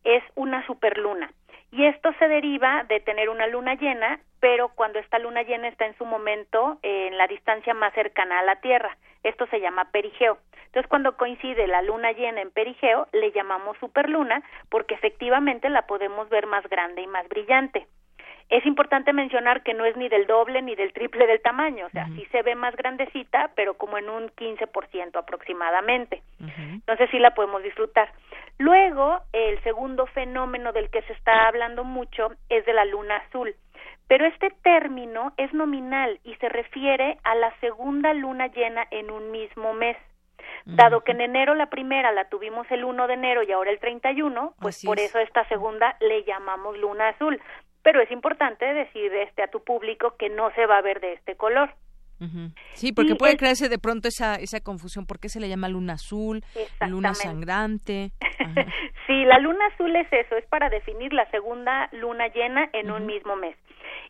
es una superluna. Y esto se deriva de tener una luna llena, pero cuando esta luna llena está en su momento eh, en la distancia más cercana a la Tierra. Esto se llama perigeo. Entonces, cuando coincide la luna llena en perigeo, le llamamos superluna porque efectivamente la podemos ver más grande y más brillante. Es importante mencionar que no es ni del doble ni del triple del tamaño, o sea, sí se ve más grandecita, pero como en un 15% aproximadamente. Entonces sí la podemos disfrutar. Luego, el segundo fenómeno del que se está hablando mucho es de la luna azul. Pero este término es nominal y se refiere a la segunda luna llena en un mismo mes. Dado que en enero la primera la tuvimos el 1 de enero y ahora el 31, pues por eso esta segunda le llamamos luna azul pero es importante decir este a tu público que no se va a ver de este color. Sí, porque puede crearse de pronto esa, esa confusión. ¿Por qué se le llama luna azul, luna sangrante? (laughs) sí, la luna azul es eso, es para definir la segunda luna llena en un mismo mes.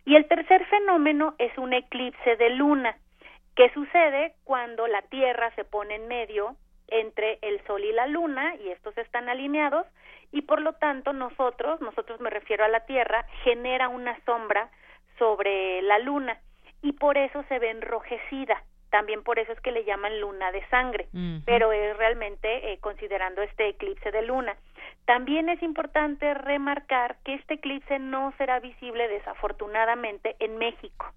Y el tercer fenómeno es un eclipse de luna, que sucede cuando la Tierra se pone en medio entre el Sol y la Luna, y estos están alineados, y por lo tanto nosotros, nosotros me refiero a la Tierra, genera una sombra sobre la Luna y por eso se ve enrojecida. También por eso es que le llaman luna de sangre, pero es realmente eh, considerando este eclipse de luna. También es importante remarcar que este eclipse no será visible desafortunadamente en México.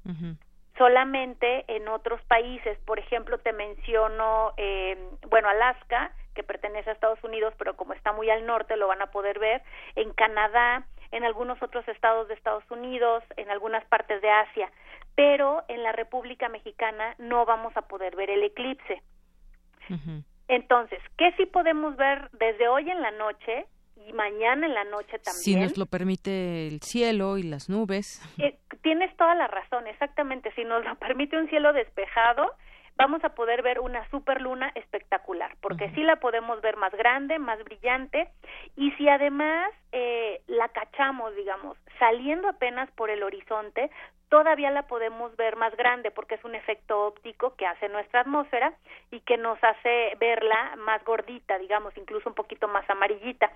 Solamente en otros países, por ejemplo, te menciono, eh, bueno, Alaska, que pertenece a Estados Unidos, pero como está muy al norte lo van a poder ver, en Canadá, en algunos otros estados de Estados Unidos, en algunas partes de Asia, pero en la República Mexicana no vamos a poder ver el eclipse. Entonces, ¿qué sí podemos ver desde hoy en la noche y mañana en la noche también? Si nos lo permite el cielo y las nubes. Eh, tienes toda la razón, exactamente. Si nos lo permite un cielo despejado, vamos a poder ver una superluna espectacular, porque sí la podemos ver más grande, más brillante, y si además eh, la cachamos, digamos, saliendo apenas por el horizonte, todavía la podemos ver más grande, porque es un efecto óptico que hace nuestra atmósfera y que nos hace verla más gordita, digamos, incluso un poquito más amarillita.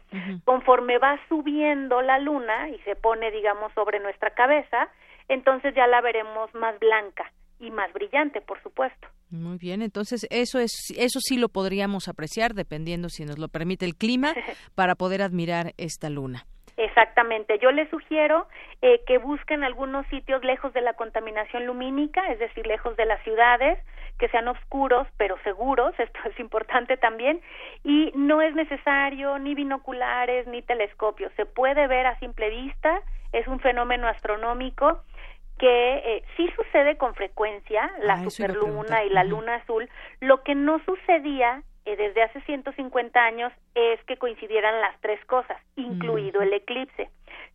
Conforme va subiendo la luna y se pone, digamos, sobre nuestra cabeza, entonces ya la veremos más blanca y más brillante, por supuesto. Muy bien, entonces eso es eso sí lo podríamos apreciar dependiendo si nos lo permite el clima (laughs) para poder admirar esta luna. Exactamente. Yo les sugiero eh, que busquen algunos sitios lejos de la contaminación lumínica, es decir, lejos de las ciudades, que sean oscuros pero seguros, (laughs) esto es importante también, y no es necesario ni binoculares ni telescopios, se puede ver a simple vista, es un fenómeno astronómico que eh, sí sucede con frecuencia, la ah, superluna y la luna azul, lo que no sucedía eh, desde hace 150 años es que coincidieran las tres cosas, incluido el eclipse.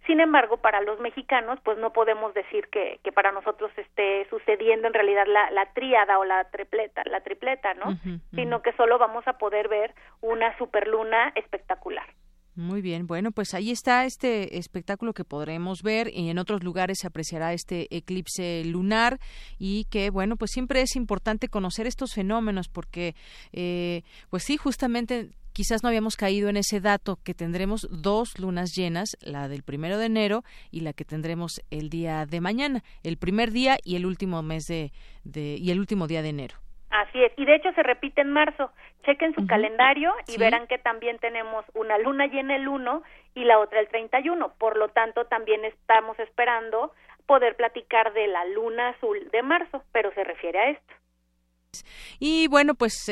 Sin embargo, para los mexicanos, pues no podemos decir que, que para nosotros esté sucediendo en realidad la, la tríada o la tripleta, la tripleta, ¿no? Sino que solo vamos a poder ver una superluna espectacular. Muy bien, bueno, pues ahí está este espectáculo que podremos ver y en otros lugares se apreciará este eclipse lunar y que, bueno, pues siempre es importante conocer estos fenómenos porque, eh, pues sí, justamente quizás no habíamos caído en ese dato que tendremos dos lunas llenas, la del primero de enero y la que tendremos el día de mañana, el primer día y el último mes de, de y el último día de enero. Así es, y de hecho se repite en marzo. Chequen su calendario y verán que también tenemos una luna llena el 1 y la otra el 31. Por lo tanto, también estamos esperando poder platicar de la luna azul de marzo, pero se refiere a esto. Y bueno, pues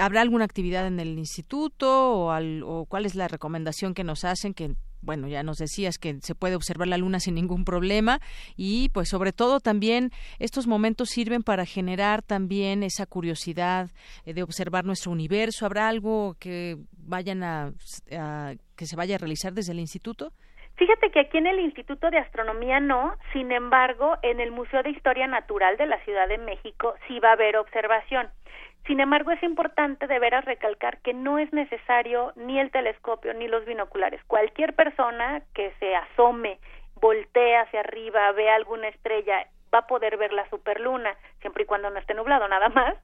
¿habrá alguna actividad en el instituto o, o cuál es la recomendación que nos hacen que bueno, ya nos decías que se puede observar la luna sin ningún problema y pues sobre todo también estos momentos sirven para generar también esa curiosidad eh, de observar nuestro universo. ¿Habrá algo que vayan a, que se vaya a realizar desde el instituto? Fíjate que aquí en el Instituto de Astronomía no, sin embargo, en el Museo de Historia Natural de la Ciudad de México sí va a haber observación. Sin embargo, es importante de veras recalcar que no es necesario ni el telescopio ni los binoculares. Cualquier persona que se asome, voltee hacia arriba, vea alguna estrella, va a poder ver la superluna, siempre y cuando no esté nublado, nada más.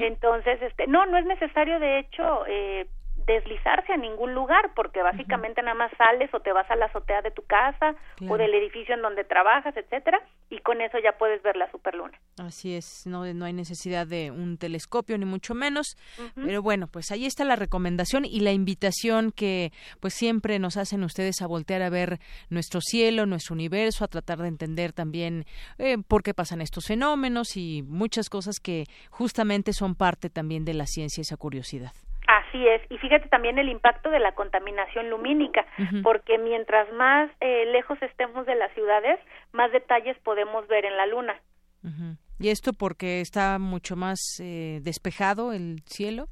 Entonces, este, no, no es necesario, de hecho, eh, deslizarse a ningún lugar, porque básicamente nada más sales o te vas a la azotea de tu casa o del edificio en donde trabajas, etcétera, y con eso ya puedes ver la superluna. Así es, no, no hay necesidad de un telescopio ni mucho menos, pero bueno, pues ahí está la recomendación y la invitación que pues siempre nos hacen ustedes a voltear a ver nuestro cielo, nuestro universo, a tratar de entender también eh, por qué pasan estos fenómenos y muchas cosas que justamente son parte también de la ciencia, esa curiosidad. Así es, y fíjate también el impacto de la contaminación lumínica, porque mientras más eh, lejos estemos de las ciudades, más detalles podemos ver en la luna. ¿Y esto porque está mucho más eh, despejado el cielo?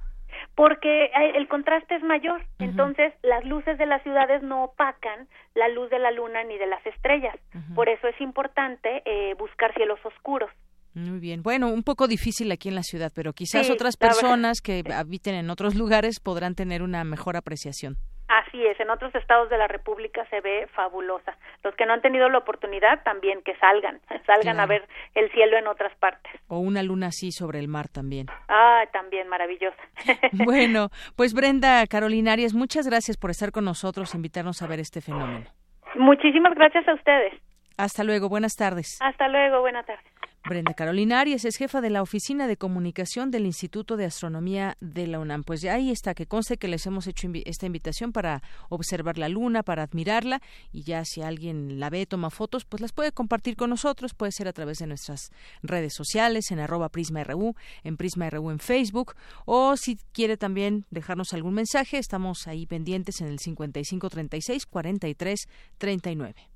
Porque eh, el contraste es mayor, entonces las luces de las ciudades no opacan la luz de la luna ni de las estrellas. Por eso es importante buscar cielos oscuros. Muy bien. Bueno, un poco difícil aquí en la ciudad, pero quizás otras personas que habiten en otros lugares podrán tener una mejor apreciación. Así es, en otros estados de la República se ve fabulosa. Los que no han tenido la oportunidad también que salgan, (laughs) salgan a ver el cielo en otras partes. O una luna así sobre el mar también. Ah, también maravillosa. (laughs) bueno, pues Brenda Carolinarias, muchas gracias por estar con nosotros, invitarnos a ver este fenómeno. Muchísimas gracias a ustedes. Hasta luego, buenas tardes. Hasta luego, buenas tardes. Brenda Carolina Arias es jefa de la Oficina de Comunicación del Instituto de Astronomía de la UNAM. Pues ahí está, que conste que les hemos hecho esta invitación para observar la luna, para admirarla, y ya si alguien la ve, toma fotos, pues las puede compartir con nosotros, puede ser a través de nuestras redes sociales, en arroba PrismaRU, en PrismaRU en Facebook, o si quiere también dejarnos algún mensaje, estamos ahí pendientes en el 5536 43 39.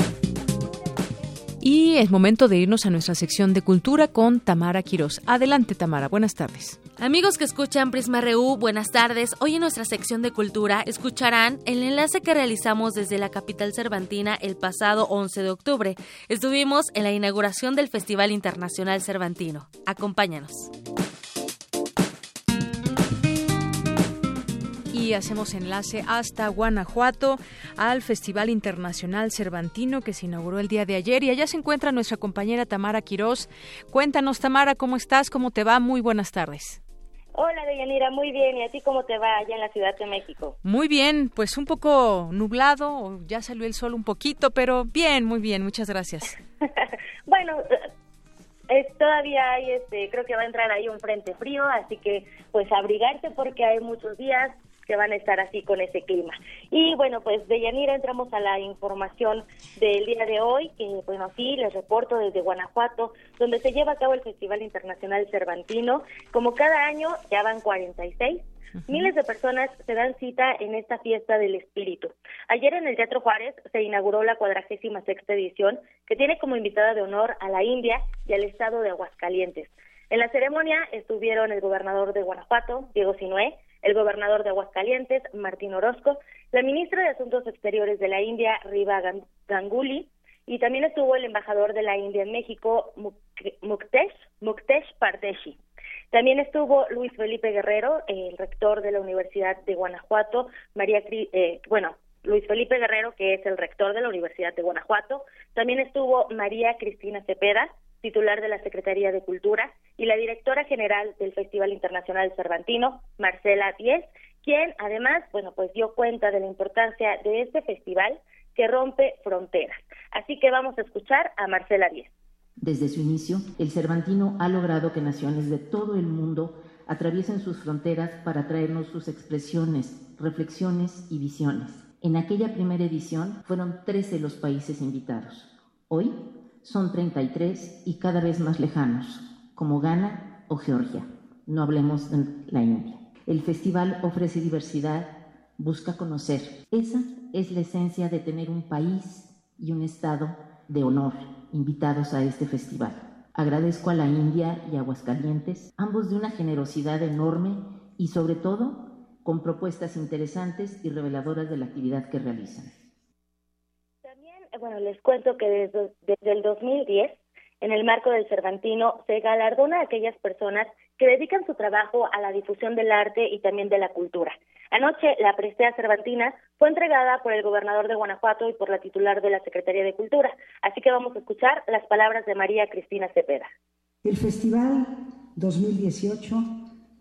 Y es momento de irnos a nuestra sección de cultura con Tamara Quirós. Adelante, Tamara. Buenas tardes. Amigos que escuchan Prisma RU, buenas tardes. Hoy en nuestra sección de cultura escucharán el enlace que realizamos desde la capital cervantina el pasado 11 de octubre. Estuvimos en la inauguración del Festival Internacional Cervantino. Acompáñanos. Y hacemos enlace hasta Guanajuato al Festival Internacional Cervantino que se inauguró el día de ayer y allá se encuentra nuestra compañera Tamara Quirós. Cuéntanos Tamara, ¿cómo estás? ¿Cómo te va? Muy buenas tardes. Hola, Deyanira, muy bien. ¿Y a ti cómo te va allá en la Ciudad de México? Muy bien, pues un poco nublado, ya salió el sol un poquito, pero bien, muy bien, muchas gracias. (laughs) bueno, es, todavía hay, este, creo que va a entrar ahí un frente frío, así que pues abrigarte porque hay muchos días que van a estar así con ese clima. Y bueno, pues de Yanira entramos a la información del día de hoy, que bueno, sí, les reporto desde Guanajuato, donde se lleva a cabo el Festival Internacional Cervantino. Como cada año, ya van 46 Miles de personas se dan cita en esta fiesta del espíritu. Ayer en el Teatro Juárez se inauguró la cuadragésima sexta edición, que tiene como invitada de honor a la India y al estado de Aguascalientes. En la ceremonia estuvieron el gobernador de Guanajuato, Diego Sinué, el gobernador de Aguascalientes, Martín Orozco, la ministra de Asuntos Exteriores de la India, Riva Ganguly, y también estuvo el embajador de la India en México, Muktesh, Muktesh Pardeshi. También estuvo Luis Felipe Guerrero, el rector de la Universidad de Guanajuato, María, eh, bueno, Luis Felipe Guerrero, que es el rector de la Universidad de Guanajuato. También estuvo María Cristina Cepeda, titular de la Secretaría de Cultura, y la directora general del Festival Internacional Cervantino, Marcela Diez, quien además, bueno, pues dio cuenta de la importancia de este festival que rompe fronteras. Así que vamos a escuchar a Marcela Diez. Desde su inicio, el Cervantino ha logrado que naciones de todo el mundo atraviesen sus fronteras para traernos sus expresiones, reflexiones y visiones. En aquella primera edición fueron 13 los países invitados. Hoy son 33 y cada vez más lejanos, como Ghana o Georgia. No hablemos de la India. El festival ofrece diversidad, busca conocer. Esa es la esencia de tener un país y un estado de honor invitados a este festival. Agradezco a la India y Aguascalientes, ambos de una generosidad enorme y sobre todo con propuestas interesantes y reveladoras de la actividad que realizan. Bueno, les cuento que desde, desde el 2010 en el marco del Cervantino se galardona a aquellas personas que dedican su trabajo a la difusión del arte y también de la cultura. Anoche, la prestea cervantina fue entregada por el gobernador de Guanajuato y por la titular de la Secretaría de Cultura. Así que vamos a escuchar las palabras de María Cristina Cepeda. El Festival 2018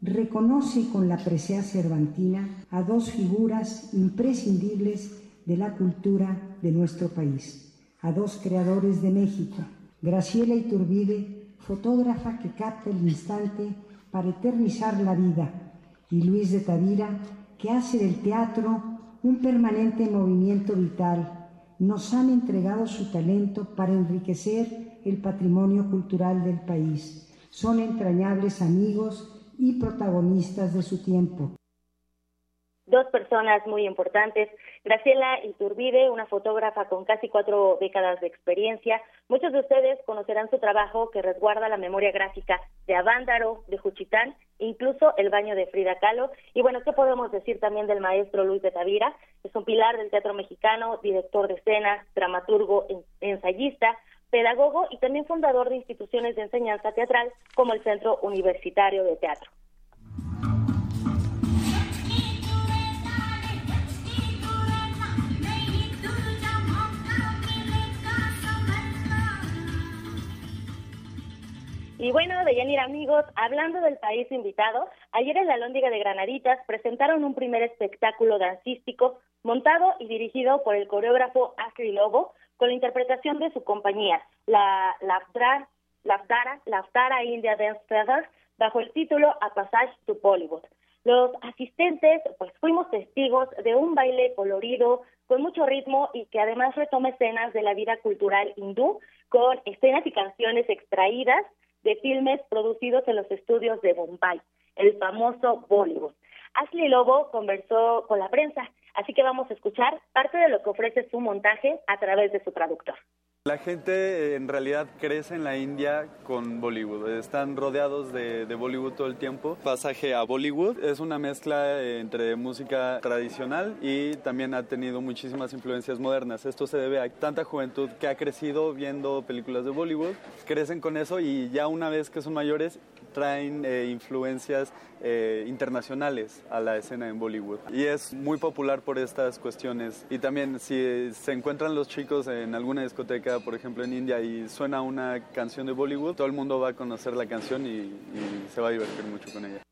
reconoce con la presea cervantina a dos figuras imprescindibles de la cultura de nuestro país, a dos creadores de México, Graciela Iturbide, fotógrafa que capta el instante para eternizar la vida, y Luis de Tavira, que hace del teatro un permanente movimiento vital. Nos han entregado su talento para enriquecer el patrimonio cultural del país. Son entrañables amigos y protagonistas de su tiempo dos personas muy importantes. Graciela Iturbide, una fotógrafa con casi cuatro décadas de experiencia. Muchos de ustedes conocerán su trabajo que resguarda la memoria gráfica de Avándaro, de Juchitán, incluso el baño de Frida Kahlo. Y bueno, ¿qué podemos decir también del maestro Luis de Tavira? Es un pilar del teatro mexicano, director de escena, dramaturgo, ensayista, pedagogo y también fundador de instituciones de enseñanza teatral como el Centro Universitario de Teatro. Y bueno, de Yanir amigos, hablando del país invitado, ayer en la Lóndiga de Granaditas presentaron un primer espectáculo dancístico montado y dirigido por el coreógrafo Ashley Lobo con la interpretación de su compañía, la Laftara, Laftara, Laftara India Dance Feathers, bajo el título A Passage to Bollywood. Los asistentes, pues fuimos testigos de un baile colorido, con mucho ritmo y que además retoma escenas de la vida cultural hindú, con escenas y canciones extraídas de filmes producidos en los estudios de Bombay, el famoso Bollywood. Ashley Lobo conversó con la prensa, así que vamos a escuchar parte de lo que ofrece su montaje a través de su traductor. La gente en realidad crece en la India con Bollywood, están rodeados de, Bollywood todo el tiempo. Pasaje a Bollywood es una mezcla entre música tradicional y también ha tenido muchísimas influencias modernas. Esto se debe a tanta juventud que ha crecido viendo películas de Bollywood, crecen con eso y ya una vez que son mayores traen eh, influencias eh, internacionales a la escena en Bollywood. Y es muy popular por estas cuestiones. Y también si se encuentran los chicos en alguna discoteca, por ejemplo en India, y suena una canción de Bollywood, todo el mundo va a conocer la canción y, y se va a divertir mucho con ella.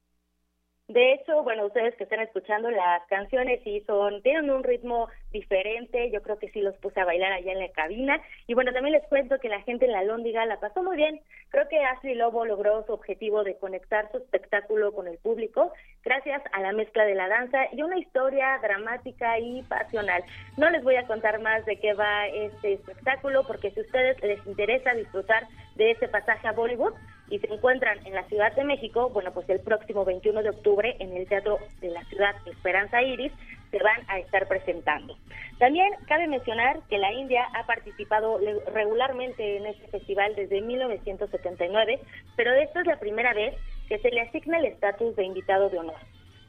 De hecho, bueno, ustedes que están escuchando las canciones y son, tienen un ritmo diferente, yo creo que sí los puse a bailar allá en la cabina. Y bueno, también les cuento que la gente en la Lóndiga la pasó muy bien. Creo que Ashley Lobo logró su objetivo de conectar su espectáculo con el público gracias a la mezcla de la danza y una historia dramática y pasional. No les voy a contar más de qué va este espectáculo porque si a ustedes les interesa disfrutar de este pasaje a Bollywood, y se encuentran en la Ciudad de México, bueno, pues el próximo 21 de octubre en el Teatro de la Ciudad Esperanza Iris se van a estar presentando. También cabe mencionar que la India ha participado regularmente en este festival desde 1979, pero esta es la primera vez que se le asigna el estatus de invitado de honor.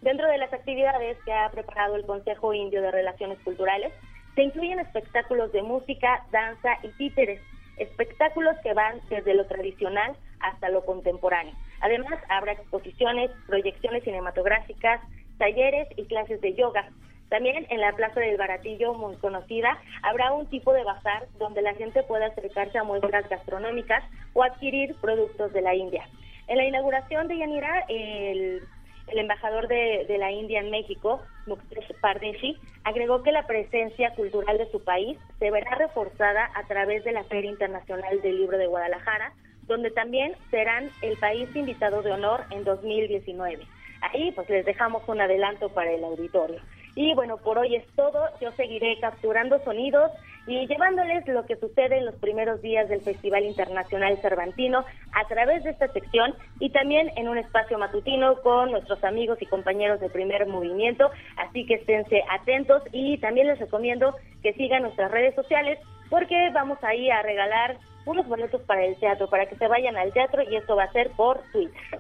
Dentro de las actividades que ha preparado el Consejo Indio de Relaciones Culturales, se incluyen espectáculos de música, danza y títeres, espectáculos que van desde lo tradicional hasta lo contemporáneo. Además, habrá exposiciones, proyecciones cinematográficas, talleres y clases de yoga. También en la Plaza del Baratillo, muy conocida, habrá un tipo de bazar donde la gente pueda acercarse a muestras gastronómicas o adquirir productos de la India. En la inauguración de Yanira, el, embajador de, de, la India en México, Muktesh Pardeshi, agregó que la presencia cultural de su país se verá reforzada a través de la Feria Internacional del Libro de Guadalajara, donde también serán el país invitado de honor en 2019. Ahí pues les dejamos un adelanto para el auditorio. Y bueno, por hoy es todo. Yo seguiré capturando sonidos y llevándoles lo que sucede en los primeros días del Festival Internacional Cervantino a través de esta sección y también en un espacio matutino con nuestros amigos y compañeros de primer movimiento. Así que esténse atentos y también les recomiendo que sigan nuestras redes sociales porque vamos ahí a regalar unos boletos para el teatro, para que se vayan al teatro y esto va a ser por Twitter.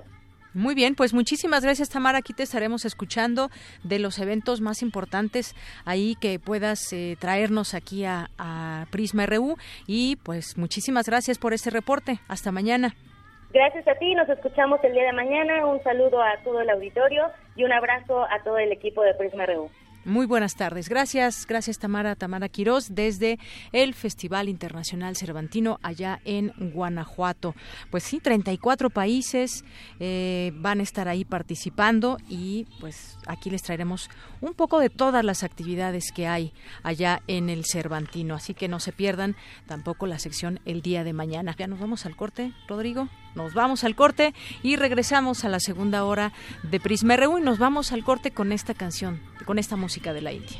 Muy bien, pues muchísimas gracias Tamara. Aquí te estaremos escuchando de los eventos más importantes ahí que puedas eh, traernos aquí a, a, Prisma RU y pues muchísimas gracias por este reporte. Hasta mañana. Gracias a ti, nos escuchamos el día de mañana. Un saludo a todo el auditorio y un abrazo a todo el equipo de Prisma RU. Muy buenas tardes. Gracias, gracias Tamara, Tamara Quirós, desde el Festival Internacional Cervantino allá en Guanajuato. Pues sí, 34 países eh, van a estar ahí participando y pues aquí les traeremos un poco de todas las actividades que hay allá en el Cervantino. Así que no se pierdan tampoco la sección el día de mañana. Ya nos vamos al corte, Rodrigo. Nos vamos al corte y regresamos a la segunda hora de Prisma RU y nos vamos al corte con esta canción, con esta música de la India.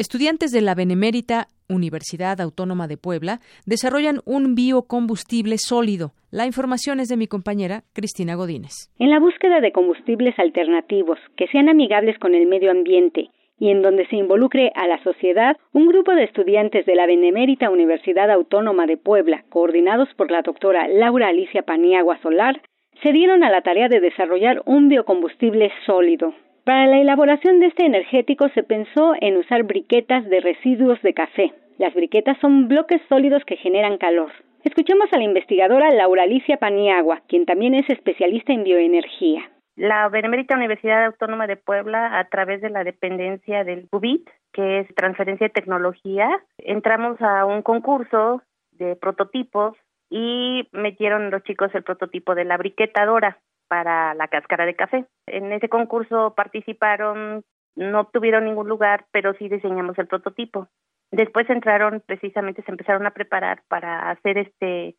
Estudiantes de la Benemérita Universidad Autónoma de Puebla desarrollan un biocombustible sólido. La información es de mi compañera Cristina Godínez. En la búsqueda de combustibles alternativos que sean amigables con el medio ambiente y en donde se involucre a la sociedad, un grupo de estudiantes de la Benemérita Universidad Autónoma de Puebla, coordinados por la doctora Laura Alicia Paniagua Solar, se dieron a la tarea de desarrollar un biocombustible sólido. Para la elaboración de este energético se pensó en usar briquetas de residuos de café. Las briquetas son bloques sólidos que generan calor. Escuchemos a la investigadora Laura Alicia Paniagua, quien también es especialista en bioenergía. La Benemérita Universidad Autónoma de Puebla, a través de la dependencia del UBIT, que es transferencia de tecnología, entramos a un concurso de prototipos y metieron los chicos el prototipo de la briquetadora para la cáscara de café. En ese concurso participaron, no obtuvieron ningún lugar, pero sí diseñamos el prototipo. Después entraron, precisamente se empezaron a preparar para hacer este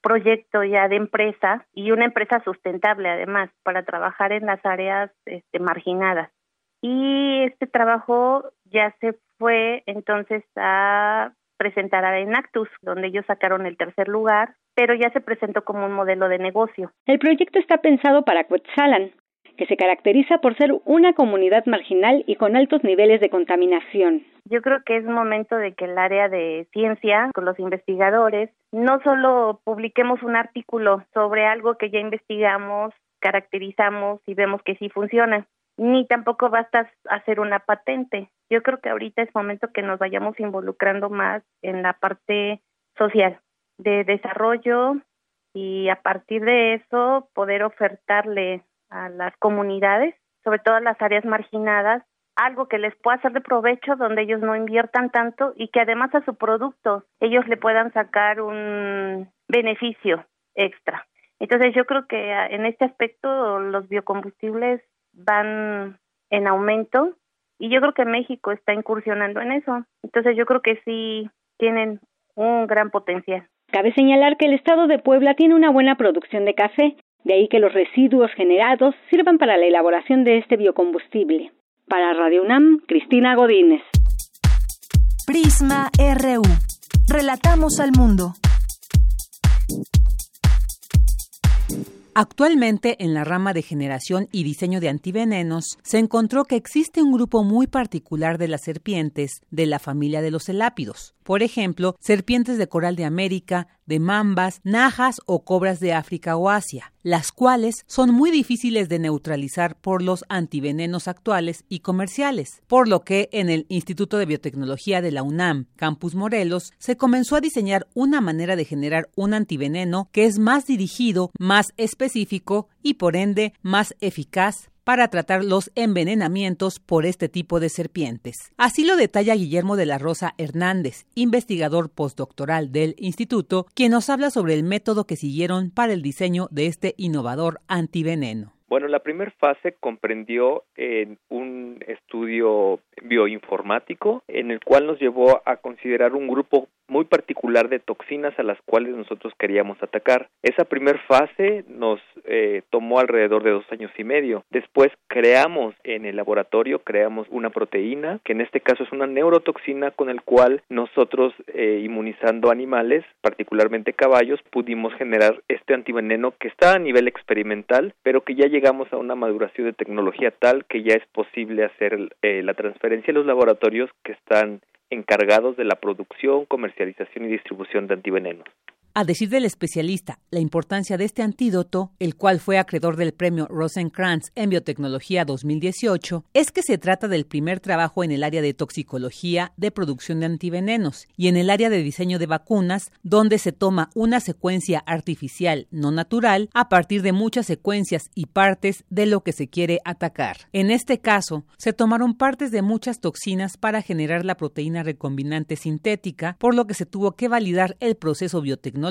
proyecto ya de empresa y una empresa sustentable además para trabajar en las áreas este, marginadas. Y este trabajo ya se fue entonces a presentar a Enactus, donde ellos sacaron el tercer lugar, pero ya se presentó como un modelo de negocio. El proyecto está pensado para Cuetzalan, que se caracteriza por ser una comunidad marginal y con altos niveles de contaminación. Yo creo que es momento de que el área de ciencia, con los investigadores, no solo publiquemos un artículo sobre algo que ya investigamos, caracterizamos y vemos que sí funciona, ni tampoco basta hacer una patente. Yo creo que ahorita es momento que nos vayamos involucrando más en la parte social, de desarrollo y a partir de eso poder ofertarle a las comunidades, sobre todo a las áreas marginadas, algo que les pueda ser de provecho donde ellos no inviertan tanto y que además a su producto ellos le puedan sacar un beneficio extra. Entonces yo creo que ah, en este aspecto los biocombustibles van en aumento y yo creo que México está incursionando en eso. Entonces yo creo que sí tienen un gran potencial. Cabe señalar que el estado de Puebla tiene una buena producción de café, de ahí que los residuos generados sirvan para la elaboración de este biocombustible. Para Radio UNAM, Cristina Godínez. Prisma RU. Relatamos al mundo. Actualmente, en la rama de generación y diseño de antivenenos, se encontró que existe un grupo muy particular de las serpientes de la familia de los elápidos. Por ejemplo, serpientes de coral de América, de mambas, najas o cobras de África o Asia, las cuales son muy difíciles de neutralizar por los antivenenos actuales y comerciales, por lo que en el Instituto de Biotecnología de la UNAM, Campus Morelos, se comenzó a diseñar una manera de generar un antiveneno que es más dirigido, más específico y por ende más eficaz para tratar los envenenamientos por este tipo de serpientes. Así lo detalla Guillermo de la Rosa Hernández, investigador postdoctoral del instituto, quien nos habla sobre el método que siguieron para el diseño de este innovador antiveneno. Bueno, la primera fase comprendió en un estudio bioinformático en el cual nos llevó a considerar un grupo muy particular de toxinas a las cuales nosotros queríamos atacar. Esa primera fase nos eh, tomó alrededor de dos años y medio. Después creamos en el laboratorio, creamos una proteína, que en este caso es una neurotoxina con el cual nosotros eh, inmunizando animales, particularmente caballos, pudimos generar este antiveneno que está a nivel experimental, pero que ya llegamos a una maduración de tecnología tal que ya es posible hacer eh, la transferencia a los laboratorios que están encargados de la producción, comercialización y distribución de antivenenos. A decir del especialista, la importancia de este antídoto, el cual fue acreedor del premio Rosenkrantz en Biotecnología 2018, es que se trata del primer trabajo en el área de toxicología de producción de antivenenos y en el área de diseño de vacunas, donde se toma una secuencia artificial no natural a partir de muchas secuencias y partes de lo que se quiere atacar. En este caso, se tomaron partes de muchas toxinas para generar la proteína recombinante sintética, por lo que se tuvo que validar el proceso biotecnológico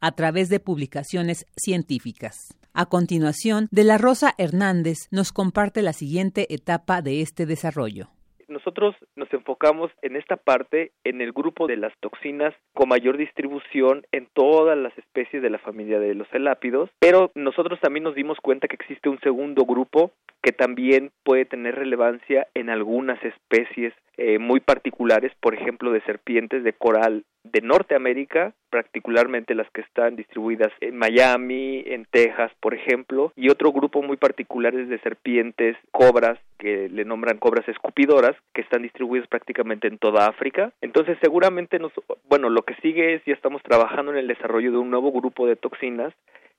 a través de publicaciones científicas. A continuación, De la Rosa Hernández nos comparte la siguiente etapa de este desarrollo. Nosotros nos enfocamos en esta parte en el grupo de las toxinas con mayor distribución en todas las especies de la familia de los elápidos, pero nosotros también nos dimos cuenta que existe un segundo grupo que también puede tener relevancia en algunas especies eh, muy particulares, por ejemplo, de serpientes de coral de Norteamérica, particularmente las que están distribuidas en Miami, en Texas, por ejemplo, y otro grupo muy particular es de serpientes, cobras, que le nombran cobras escupidoras, que están distribuidas prácticamente en toda África. Entonces, seguramente nos, bueno, lo que sigue es ya estamos trabajando en el desarrollo de un nuevo grupo de toxinas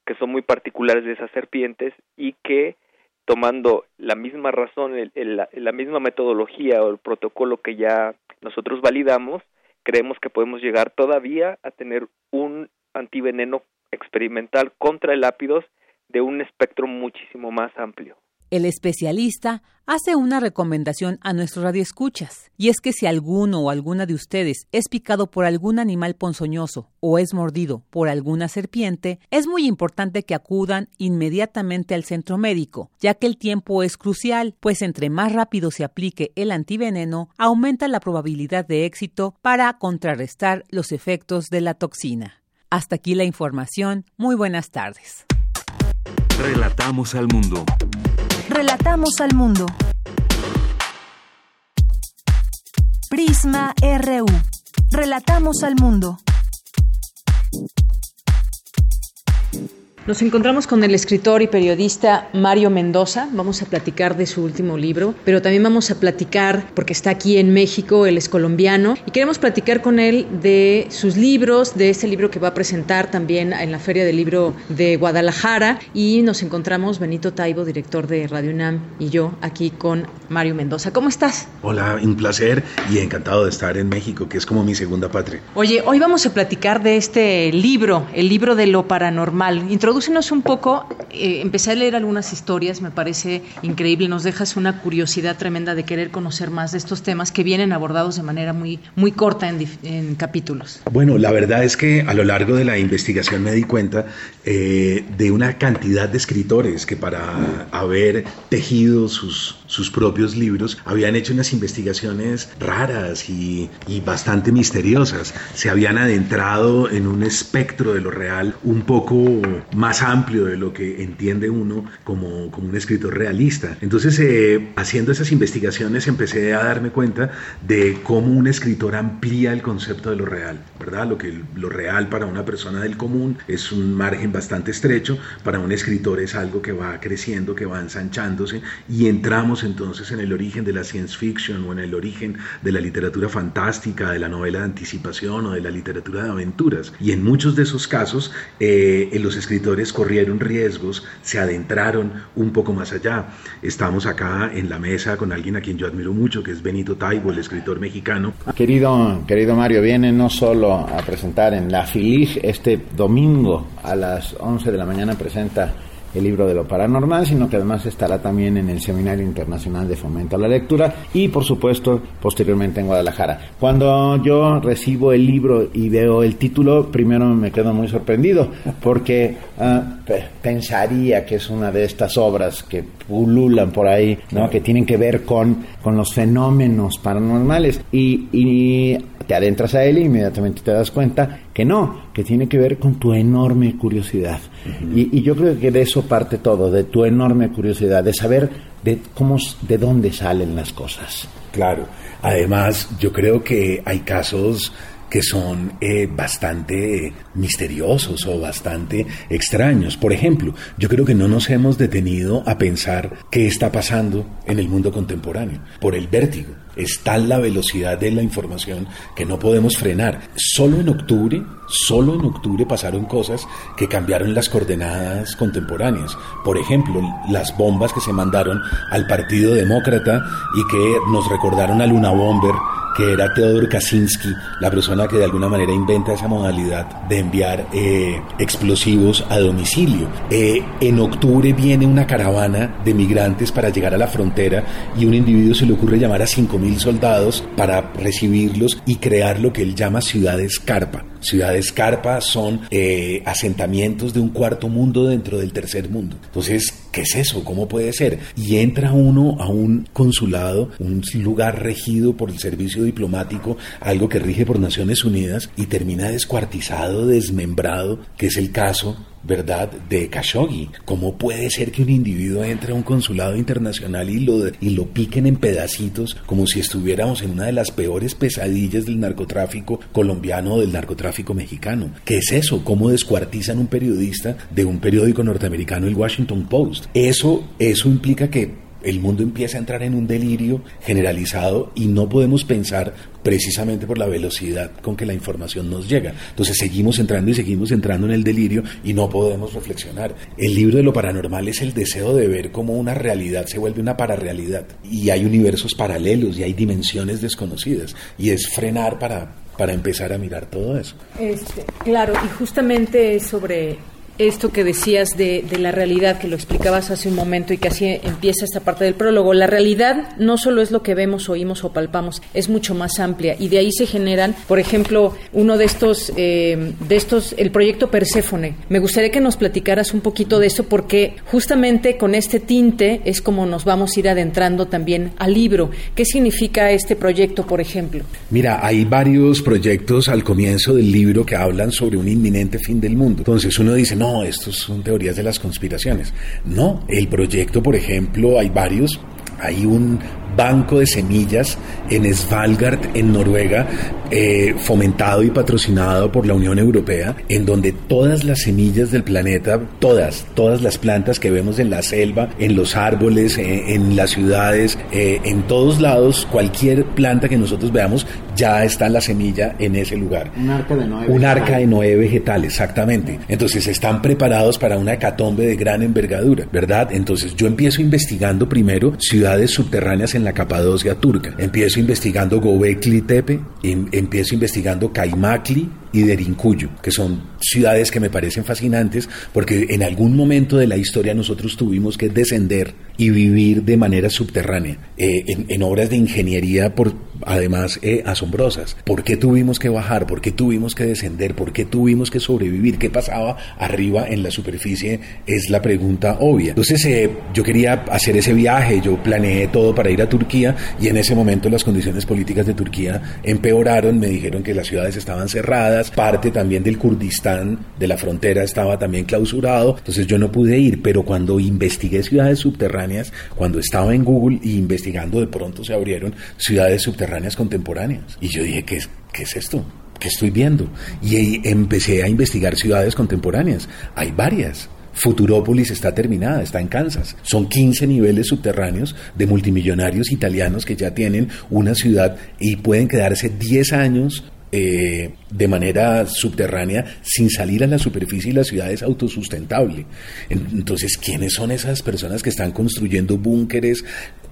que son muy particulares de esas serpientes y que tomando la misma razón, la misma metodología o el protocolo que ya nosotros validamos, creemos que podemos llegar todavía a tener un antiveneno experimental contra el ápidos de un espectro muchísimo más amplio. El especialista hace una recomendación a nuestros radioescuchas, y es que si alguno o alguna de ustedes es picado por algún animal ponzoñoso o es mordido por alguna serpiente, es muy importante que acudan inmediatamente al centro médico, ya que el tiempo es crucial, pues entre más rápido se aplique el antiveneno, aumenta la probabilidad de éxito para contrarrestar los efectos de la toxina. Hasta aquí la información. Muy buenas tardes. Relatamos al mundo. Relatamos al mundo. Prisma RU. Relatamos al mundo. Nos encontramos con el escritor y periodista Mario Mendoza. Vamos a platicar de su último libro, pero también vamos a platicar, porque está aquí en México, él es colombiano, y queremos platicar con él de sus libros, de este libro que va a presentar también en la Feria del Libro de Guadalajara. Y nos encontramos Benito Taibo, director de Radio UNAM, y yo aquí con Mario Mendoza. ¿Cómo estás? Hola, un placer y encantado de estar en México, que es como mi segunda patria. Oye, hoy vamos a platicar de este libro, el libro de lo paranormal. Introduce Introdúcenos un poco, eh, empecé a leer algunas historias, me parece increíble, nos dejas una curiosidad tremenda de querer conocer más de estos temas que vienen abordados de manera muy, muy corta en, capítulos. Bueno, la verdad es que a lo largo de la investigación me di cuenta eh, de una cantidad de escritores que para haber tejido sus, sus propios libros habían hecho unas investigaciones raras y, y bastante misteriosas, se habían adentrado en un espectro de lo real un poco más amplio de lo que entiende uno como, como un escritor realista. Entonces, eh, haciendo esas investigaciones empecé a darme cuenta de cómo un escritor amplía el concepto de lo real, ¿verdad? Lo que lo real para una persona del común es un margen bastante estrecho, para un escritor es algo que va creciendo, que va ensanchándose y entramos entonces en el origen de la science fiction o en el origen de la literatura fantástica, de la novela de anticipación o de la literatura de aventuras. Y en muchos de esos casos, eh, los escritores corrieron riesgos, se adentraron un poco más allá. Estamos acá en la mesa con alguien a quien yo admiro mucho, que es Benito Taibo, el escritor mexicano. Querido, querido Mario, viene no solo a presentar en la FILIG este domingo a las 11 de la mañana, presenta el libro de lo paranormal, sino que además estará también en el Seminario Internacional de Fomento a la Lectura y por supuesto posteriormente en Guadalajara. Cuando yo recibo el libro y veo el título, primero me quedo muy sorprendido porque ah, pensaría que es una de estas obras que pululan por ahí, ¿no? que tienen que ver con, con los fenómenos paranormales y, y te adentras a él y inmediatamente te das cuenta que no, que tiene que ver con tu enorme curiosidad. y, yo creo que de eso parte todo, de tu enorme curiosidad, de saber de cómo, de dónde salen las cosas. Claro. Además, yo creo que hay casos que son eh, bastante misteriosos o bastante extraños. Por ejemplo, yo creo que no nos hemos detenido a pensar qué está pasando en el mundo contemporáneo por el vértigo. Es tal la velocidad de la información que no podemos frenar. Solo en octubre, solo en octubre pasaron cosas que cambiaron las coordenadas contemporáneas. Por ejemplo, las bombas que se mandaron al Partido Demócrata y que nos recordaron a Luna Bomber que era Teodor Kaczynski, la persona que de alguna manera inventa esa modalidad de enviar eh, explosivos a domicilio. Eh, en octubre viene una caravana de migrantes para llegar a la frontera y un individuo se le ocurre llamar a 5.000 soldados para recibirlos y crear lo que él llama ciudades carpa. Ciudades carpa son eh, asentamientos de un cuarto mundo dentro del tercer mundo. Entonces, ¿qué es eso? ¿Cómo puede ser? Y entra uno a un consulado, un lugar regido por el servicio diplomático, algo que rige por Naciones Unidas, y termina descuartizado, desmembrado, que es el caso ¿verdad?, de Khashoggi. ¿Cómo puede ser que un individuo entre a un consulado internacional y lo, y lo piquen en pedacitos como si estuviéramos en una de las peores pesadillas del narcotráfico colombiano o del narcotráfico mexicano? ¿Qué es eso? ¿Cómo descuartizan un periodista de un periódico norteamericano, el Washington Post? Eso, eso implica que el mundo empieza a entrar en un delirio generalizado y no podemos pensar precisamente por la velocidad con que la información nos llega. Entonces seguimos entrando y seguimos entrando en el delirio y no podemos reflexionar. El libro de lo paranormal es el deseo de ver cómo una realidad se vuelve una pararrealidad y hay universos paralelos y hay dimensiones desconocidas y es frenar para, para empezar a mirar todo eso. Este, claro, y justamente sobre esto que decías de, la realidad, que lo explicabas hace un momento y que así empieza esta parte del prólogo. La realidad no solo es lo que vemos, oímos o palpamos, es mucho más amplia y de ahí se generan, por ejemplo, uno de estos, eh, de estos, el proyecto Perséfone. Me gustaría que nos platicaras un poquito de eso porque justamente con este tinte es como nos vamos a ir adentrando también al libro. ¿Qué significa este proyecto, por ejemplo? Mira, hay varios proyectos al comienzo del libro que hablan sobre un inminente fin del mundo. Entonces uno dice, no, estos son teorías de las conspiraciones. No, el proyecto, por ejemplo, hay varios. Hay un banco de semillas en Svalbard, en Noruega, eh, fomentado y patrocinado por la Unión Europea, en donde todas las semillas del planeta, todas, todas las plantas que vemos en la selva, en los árboles, eh, en las ciudades, eh, en todos lados, cualquier planta que nosotros veamos, ya está la semilla en ese lugar. Un arca de Noé. Un arca de Noé vegetal, exactamente. Entonces están preparados para una hecatombe de gran envergadura, ¿verdad? Entonces yo empiezo investigando primero ciudades subterráneas en la Capadocia turca. Empiezo investigando Gobekli Tepe, em, empiezo investigando Kaimakli y Derinkuyu, que son ciudades que me parecen fascinantes porque en algún momento de la historia nosotros tuvimos que descender y vivir de manera subterránea, eh, en, obras de ingeniería por, además eh, asombrosas. ¿Por qué tuvimos que bajar? ¿Por qué tuvimos que descender? ¿Por qué tuvimos que sobrevivir? ¿Qué pasaba arriba en la superficie? Es la pregunta obvia. Entonces eh, yo quería hacer ese viaje, yo planeé todo para ir a Turquía y en ese momento las condiciones políticas de Turquía empeoraron, me dijeron que las ciudades estaban cerradas, parte también del Kurdistán, de la frontera, estaba también clausurado, entonces yo no pude ir, pero cuando investigué ciudades subterráneas, cuando estaba en Google y investigando, de pronto se abrieron ciudades subterráneas contemporáneas. Y yo dije, ¿qué es, qué es esto? ¿Qué estoy viendo? Y empecé a investigar ciudades contemporáneas. Hay varias. Futurópolis está terminada, está en Kansas. Son 15 niveles subterráneos de multimillonarios italianos que ya tienen una ciudad y pueden quedarse 10 años eh, de manera subterránea sin salir a la superficie y la ciudad es autosustentable. Entonces, ¿quiénes son esas personas que están construyendo búnkeres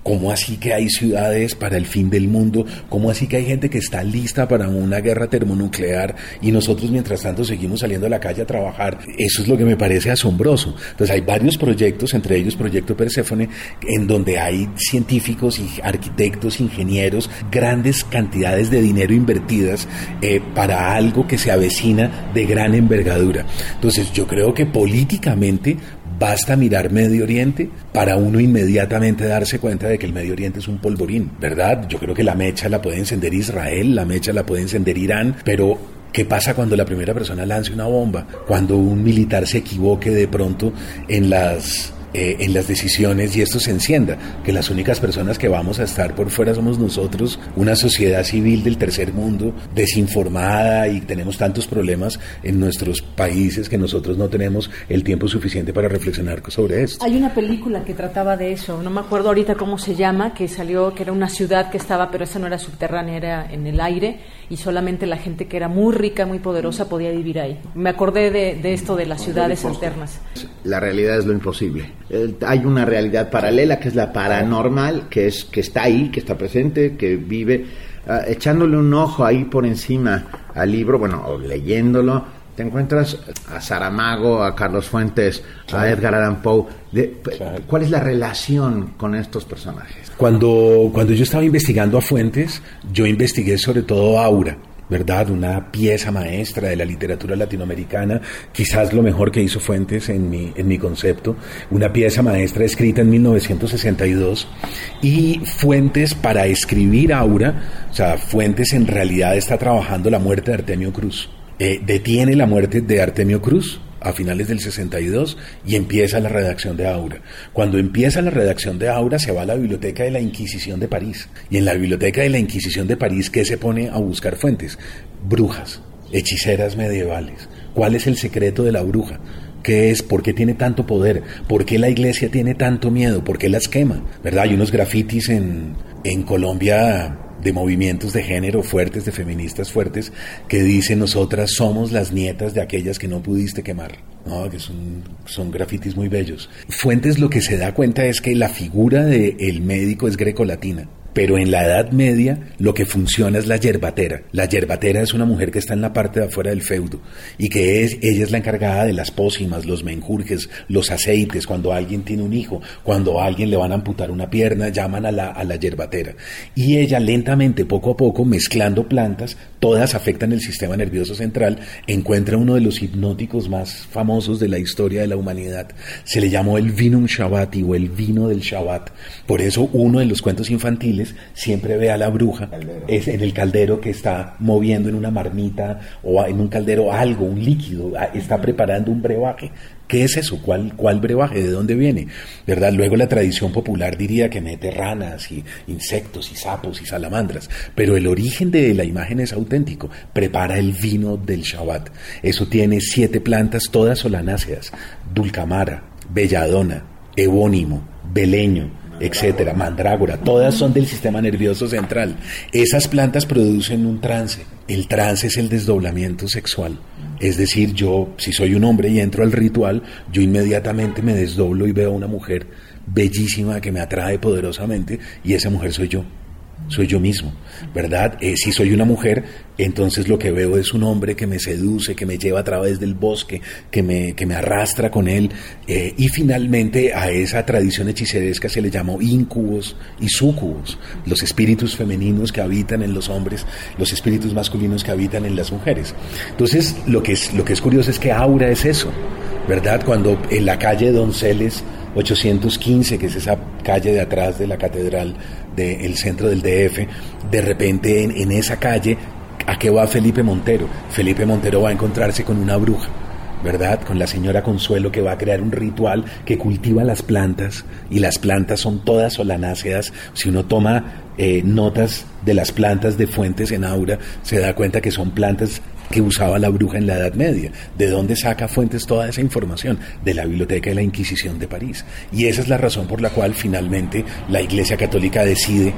¿Cómo así que hay ciudades para el fin del mundo? ¿Cómo así que hay gente que está lista para una guerra termonuclear y nosotros mientras tanto seguimos saliendo a la calle a trabajar? Eso es lo que me parece asombroso. Entonces hay varios proyectos, entre ellos Proyecto Perséfone, en donde hay científicos y arquitectos, ingenieros, grandes cantidades de dinero invertidas eh, para algo que se avecina de gran envergadura. Entonces yo creo que políticamente Basta mirar Medio Oriente para uno inmediatamente darse cuenta de que el Medio Oriente es un polvorín, ¿verdad? Yo creo que la mecha la puede encender Israel, la mecha la puede encender Irán, pero ¿Qué pasa cuando la primera persona lance una bomba? Cuando un militar se equivoque de pronto en las eh, en las decisiones y esto se encienda, que las únicas personas que vamos a estar por fuera somos nosotros, una sociedad civil del tercer mundo, desinformada y tenemos tantos problemas en nuestros países que nosotros no tenemos el tiempo suficiente para reflexionar sobre esto. Hay una película que trataba de eso, no me acuerdo ahorita cómo se llama, que salió, que era una ciudad que estaba, pero esa no era subterránea, era en el aire y solamente la gente que era muy rica, muy poderosa podía vivir ahí. Me acordé de, de esto de las ciudades alternas. La realidad es lo imposible hay una realidad paralela que es la paranormal, que es que está ahí, que está presente, que vive. Ah, echándole un ojo ahí por encima al libro, bueno, o leyéndolo, te encuentras a Saramago, a Carlos Fuentes, a Edgar Allan Poe. ¿Cuál es la relación con estos personajes? Cuando, cuando yo estaba investigando a Fuentes, yo investigué sobre todo Aura ¿verdad? Una pieza maestra de la literatura latinoamericana, quizás lo mejor que hizo Fuentes en mi, en mi concepto, una pieza maestra escrita en 1962 y Fuentes para escribir Aura, o sea, Fuentes en realidad está trabajando la muerte de Artemio Cruz. Eh, detiene la muerte de Artemio Cruz, a finales del 62 y empieza la redacción de Aura. Cuando empieza la redacción de Aura se va a la biblioteca de la Inquisición de París y en la biblioteca de la Inquisición de París ¿qué se pone a buscar fuentes? Brujas, hechiceras medievales. ¿Cuál es el secreto de la bruja? ¿Qué es? ¿Por qué tiene tanto poder? ¿Por qué la iglesia tiene tanto miedo? ¿Por qué las quema? ¿Verdad? Hay unos grafitis en, en Colombia de movimientos de género fuertes, de feministas fuertes, que dicen nosotras somos las nietas de aquellas que no pudiste quemar. ¿no? que son, son grafitis muy bellos. Fuentes lo que se da cuenta es que la figura del el médico es grecolatina Pero en la Edad Media lo que funciona es la yerbatera. La yerbatera es una mujer que está en la parte de afuera del feudo y que es, ella es la encargada de las pócimas, los menjurjes, los aceites, cuando alguien tiene un hijo, cuando a alguien le van a amputar una pierna, llaman a la, a la yerbatera. Y ella lentamente, poco a poco, mezclando plantas, todas afectan el sistema nervioso central, encuentra uno de los hipnóticos más famosos de la historia de la humanidad. Se le llamó el vinum shabbati o el vino del Shabbat. Por eso uno de los cuentos infantiles siempre ve a la bruja es en el caldero que está moviendo en una marmita o en un caldero algo, un líquido, está preparando un brebaje. ¿Qué es eso? ¿Cuál, ¿Cuál brebaje? ¿De dónde viene? ¿Verdad? Luego la tradición popular diría que mete ranas y insectos y sapos y salamandras, pero el origen de la imagen es auténtico. Prepara el vino del Shabbat. Eso tiene siete plantas, todas solanáceas, dulcamara, belladona, ebónimo, beleño, etcétera, mandrágora, todas son del sistema nervioso central. Esas plantas producen un trance. El trance es el desdoblamiento sexual. Es decir, yo, si soy un hombre y entro al ritual, yo inmediatamente me desdoblo y veo a una mujer bellísima que me atrae poderosamente y esa mujer soy yo soy yo mismo, ¿verdad? Eh, si soy una mujer, entonces lo que veo es un hombre que me seduce, que me lleva a través del bosque, que me, que me arrastra con él, eh, y finalmente a esa tradición hechiceresca se le llamó incubos y sucubos, los espíritus femeninos que habitan en los hombres, los espíritus masculinos que habitan en las mujeres. Entonces, lo que es, lo que es curioso es que aura es eso, ¿verdad? Cuando en la calle Donceles 815, que es esa calle de atrás de la catedral del centro del DF, de repente en, esa calle, ¿a qué va Felipe Montero? Felipe Montero va a encontrarse con una bruja. ¿verdad? Con la señora Consuelo que va a crear un ritual que cultiva las plantas y las plantas son todas solanáceas. Si uno toma eh, notas de las plantas de fuentes en aura, se da cuenta que son plantas que usaba la bruja en la Edad Media. ¿De dónde saca fuentes toda esa información? De la Biblioteca de la Inquisición de París. Y esa es la razón por la cual finalmente la Iglesia Católica decide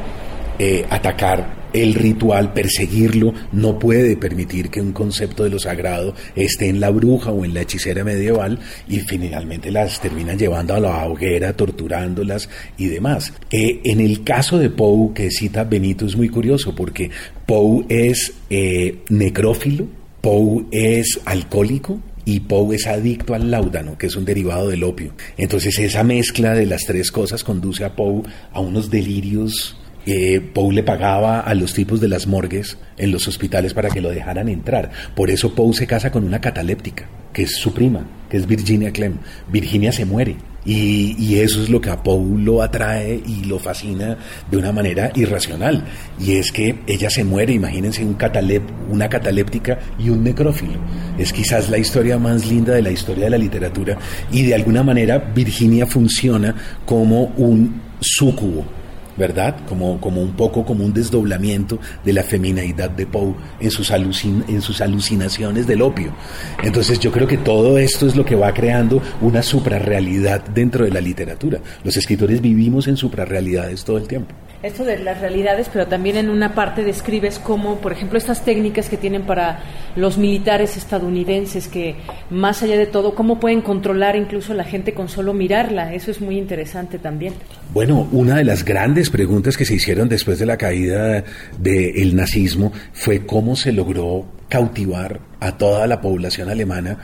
eh, atacar el ritual, perseguirlo, no puede permitir que un concepto de lo sagrado esté en la bruja o en la hechicera medieval y finalmente las terminan llevando a la hoguera, torturándolas y demás. Eh, en el caso de Poe que cita Benito es muy curioso porque Poe es eh, necrófilo, Poe es alcohólico, y Poe es adicto al láudano, que es un derivado del opio. Entonces esa mezcla de las tres cosas conduce a Poe a unos delirios. Eh, Poe le pagaba a los tipos de las morgues en los hospitales para que lo dejaran entrar. Por eso Poe se casa con una cataléptica, que es su prima, que es Virginia Clem. Virginia se muere y, eso es lo que a Paul lo atrae y lo fascina de una manera irracional. Y es que ella se muere, imagínense un catalep, una cataléptica y un necrófilo. Es quizás la historia más linda de la historia de la literatura. Y de alguna manera Virginia funciona como un súcubo ¿verdad? Como, como un poco como un desdoblamiento de la feminidad de Poe en sus, en sus alucinaciones del opio. Entonces yo creo que todo esto es lo que va creando una suprarrealidad dentro de la literatura. Los escritores vivimos en suprarrealidades todo el tiempo esto de las realidades, pero también en una parte describes cómo, por ejemplo, estas técnicas que tienen para los militares estadounidenses, que más allá de todo, cómo pueden controlar incluso a la gente con solo mirarla. Eso es muy interesante también. Bueno, una de las grandes preguntas que se hicieron después de la caída del nazismo fue cómo se logró cautivar a toda la población alemana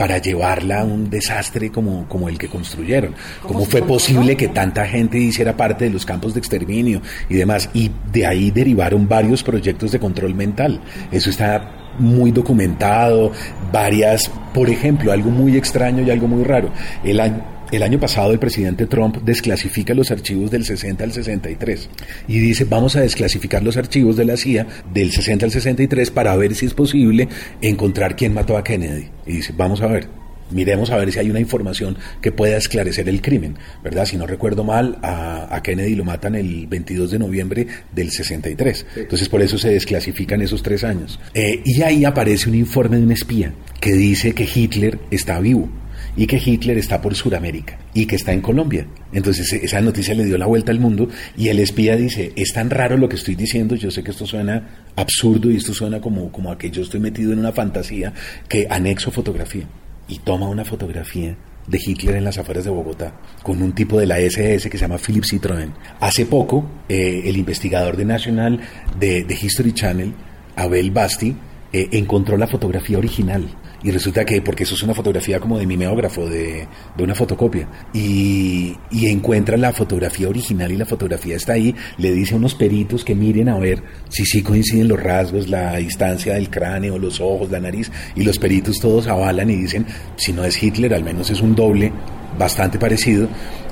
para llevarla a un desastre como, como el que construyeron. ¿Cómo, fue posible que tanta gente hiciera parte de los campos de exterminio y demás? Y de ahí derivaron varios proyectos de control mental. Eso está muy documentado, varias, por ejemplo, algo muy extraño y algo muy raro. El año el año pasado el presidente Trump desclasifica los archivos del 60 al 63 y dice vamos a desclasificar los archivos de la CIA del 60 al 63 para ver si es posible encontrar quién mató a Kennedy. Y dice vamos a ver, miremos a ver si hay una información que pueda esclarecer el crimen, ¿verdad? Si no recuerdo mal, a, Kennedy lo matan el 22 de noviembre del 63. Entonces por eso se desclasifican esos tres años. Eh, y ahí aparece un informe de un espía que dice que Hitler está vivo y que Hitler está por Sudamérica y que está en Colombia. Entonces esa noticia le dio la vuelta al mundo y el espía dice, es tan raro lo que estoy diciendo, yo sé que esto suena absurdo y esto suena como, como a que yo estoy metido en una fantasía, que anexo fotografía y toma una fotografía de Hitler en las afueras de Bogotá, con un tipo de la SS que se llama Philip Citroën. Hace poco, eh, el investigador de National de, de History Channel, Abel Basti, eh, encontró la fotografía original y resulta que, porque eso es una fotografía como de mimeógrafo, de, de una fotocopia, y, y, encuentra la fotografía original y la fotografía está ahí, le dice a unos peritos que miren a ver si sí coinciden los rasgos, la distancia del cráneo, los ojos, la nariz, y los peritos todos avalan y dicen, si no es Hitler, al menos es un doble bastante parecido,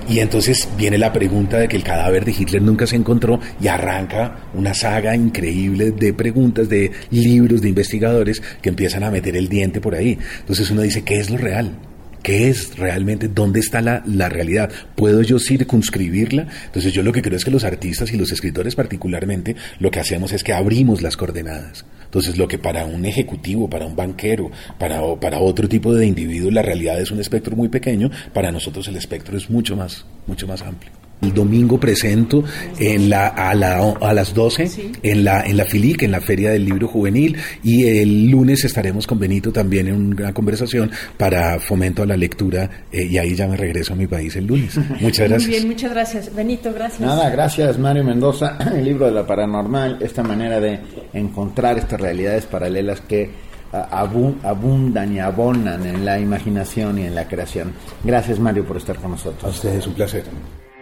y entonces viene la pregunta de que el cadáver de Hitler nunca se encontró y arranca una saga increíble de preguntas, de libros, de investigadores que empiezan a meter el diente por ahí. Entonces uno dice, ¿qué es lo real? ¿Qué es realmente? ¿Dónde está la, la, realidad? ¿Puedo yo circunscribirla? Entonces yo lo que creo es que los artistas y los escritores particularmente lo que hacemos es que abrimos las coordenadas. Entonces, lo que para un ejecutivo, para un banquero, para, para otro tipo de individuo, la realidad es un espectro muy pequeño, para nosotros el espectro es mucho más, mucho más amplio. El domingo presento en la, a, la, a las 12 en, la, en la FILIC, en la Feria del Libro Juvenil, y el lunes estaremos con Benito también en una conversación para fomento a la lectura, eh, y ahí ya me regreso a mi país el lunes. (laughs) Muchas gracias. Muy bien, muchas gracias. Benito, gracias. Nada, gracias Mario Mendoza. (clears throat) El libro de la paranormal, esta manera de encontrar estas realidades paralelas que abundan y abonan en la imaginación y en la creación. Gracias Mario por estar con nosotros. A ustedes un placer.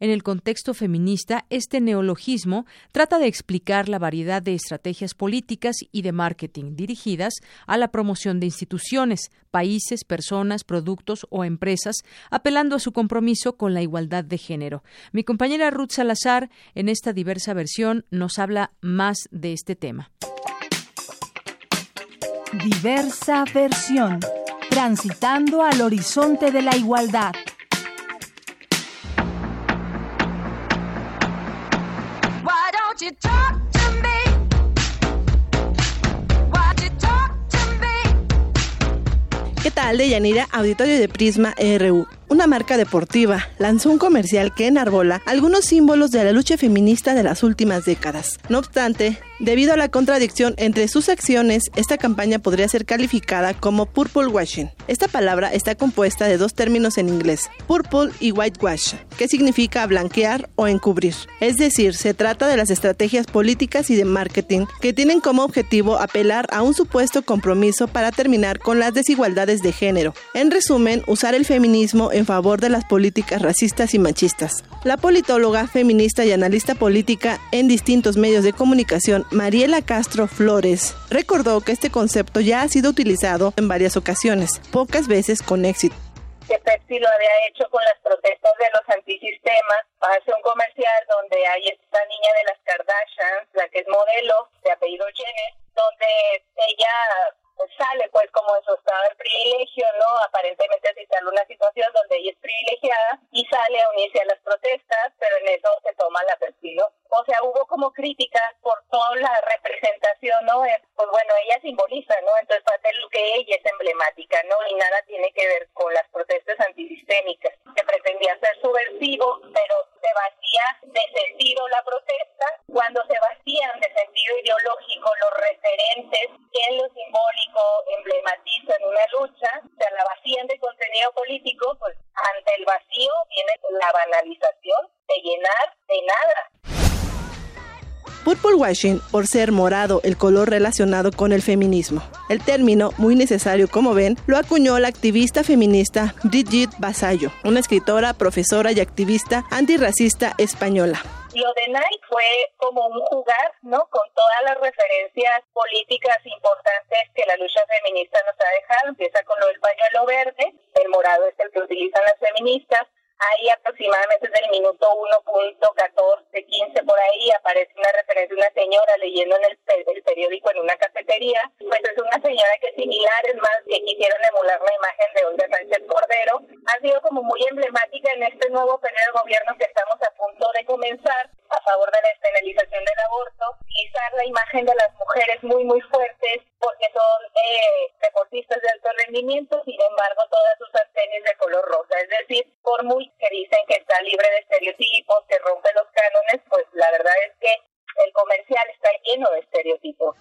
En el contexto feminista, este neologismo trata de explicar la variedad de estrategias políticas y de marketing dirigidas a la promoción de instituciones, países, personas, productos o empresas, apelando a su compromiso con la igualdad de género. Mi compañera Ruth Salazar, en esta diversa versión, nos habla más de este tema. Diversa versión. Transitando al horizonte de la igualdad. ¿Qué tal, Deyanira? Auditorio de Prisma RU una marca deportiva, lanzó un comercial que enarbola algunos símbolos de la lucha feminista de las últimas décadas. No obstante, debido a la contradicción entre sus acciones, esta campaña podría ser calificada como purple washing. Esta palabra está compuesta de dos términos en inglés, purple y whitewash, que significa blanquear o encubrir. Es decir, se trata de las estrategias políticas y de marketing que tienen como objetivo apelar a un supuesto compromiso para terminar con las desigualdades de género. En resumen, usar el feminismo en favor de las políticas racistas y machistas. La politóloga, feminista y analista política en distintos medios de comunicación, Mariela Castro Flores, recordó que este concepto ya ha sido utilizado en varias ocasiones, pocas veces con éxito que Pepsi lo había hecho con las protestas de los antisistemas. Hace un comercial donde hay esta niña de las Kardashians, la que es modelo, de apellido Jenner, donde ella sale pues como en su estado de privilegio, ¿no? Aparentemente se instala una situación donde ella es privilegiada y sale a unirse a las protestas, pero en eso se toma la perfil, O sea, hubo como críticas por toda la representación, ¿no? Pues bueno, ella simboliza, ¿no? Entonces parte de lo que ella es emblemática, ¿no? Y nada tiene que ver con las protestas antisistémicas, que pretendía ser subversivo, pero se vacía de sentido la protesta, cuando de sentido ideológico los referentes en lo simbólico emblematizan una lucha, se la vacían de contenido político, pues ante el vacío viene la banalización de llenar de nada. Purple washing por ser morado el color relacionado con el feminismo. El término, muy necesario como ven, lo acuñó la activista feminista Brigitte Basallo, una escritora, profesora y activista antirracista española. Lo de Nike fue como un jugar, ¿no? Con todas las referencias políticas importantes que la lucha feminista nos ha dejado. Empieza con lo del pañuelo verde, el morado es el que utilizan las feministas, Ahí aproximadamente desde el minuto 1.14, 15 por ahí aparece una referencia de una señora leyendo en el, el, periódico en una cafetería. Pues es una señora que similar, es más, que quisieron emular la imagen de Olga Sánchez Cordero. Ha sido como muy emblemática en este nuevo periodo gobierno que estamos a punto de comenzar a favor de la despenalización del aborto, utilizar la imagen de las mujeres muy, muy fuertes porque son eh, deportistas de alto rendimiento, sin embargo todas sus tenis de color rosa. Es decir, por muy que dicen que está libre de estereotipos, que rompe los cánones, pues la verdad es que el comercial está lleno de estereotipos.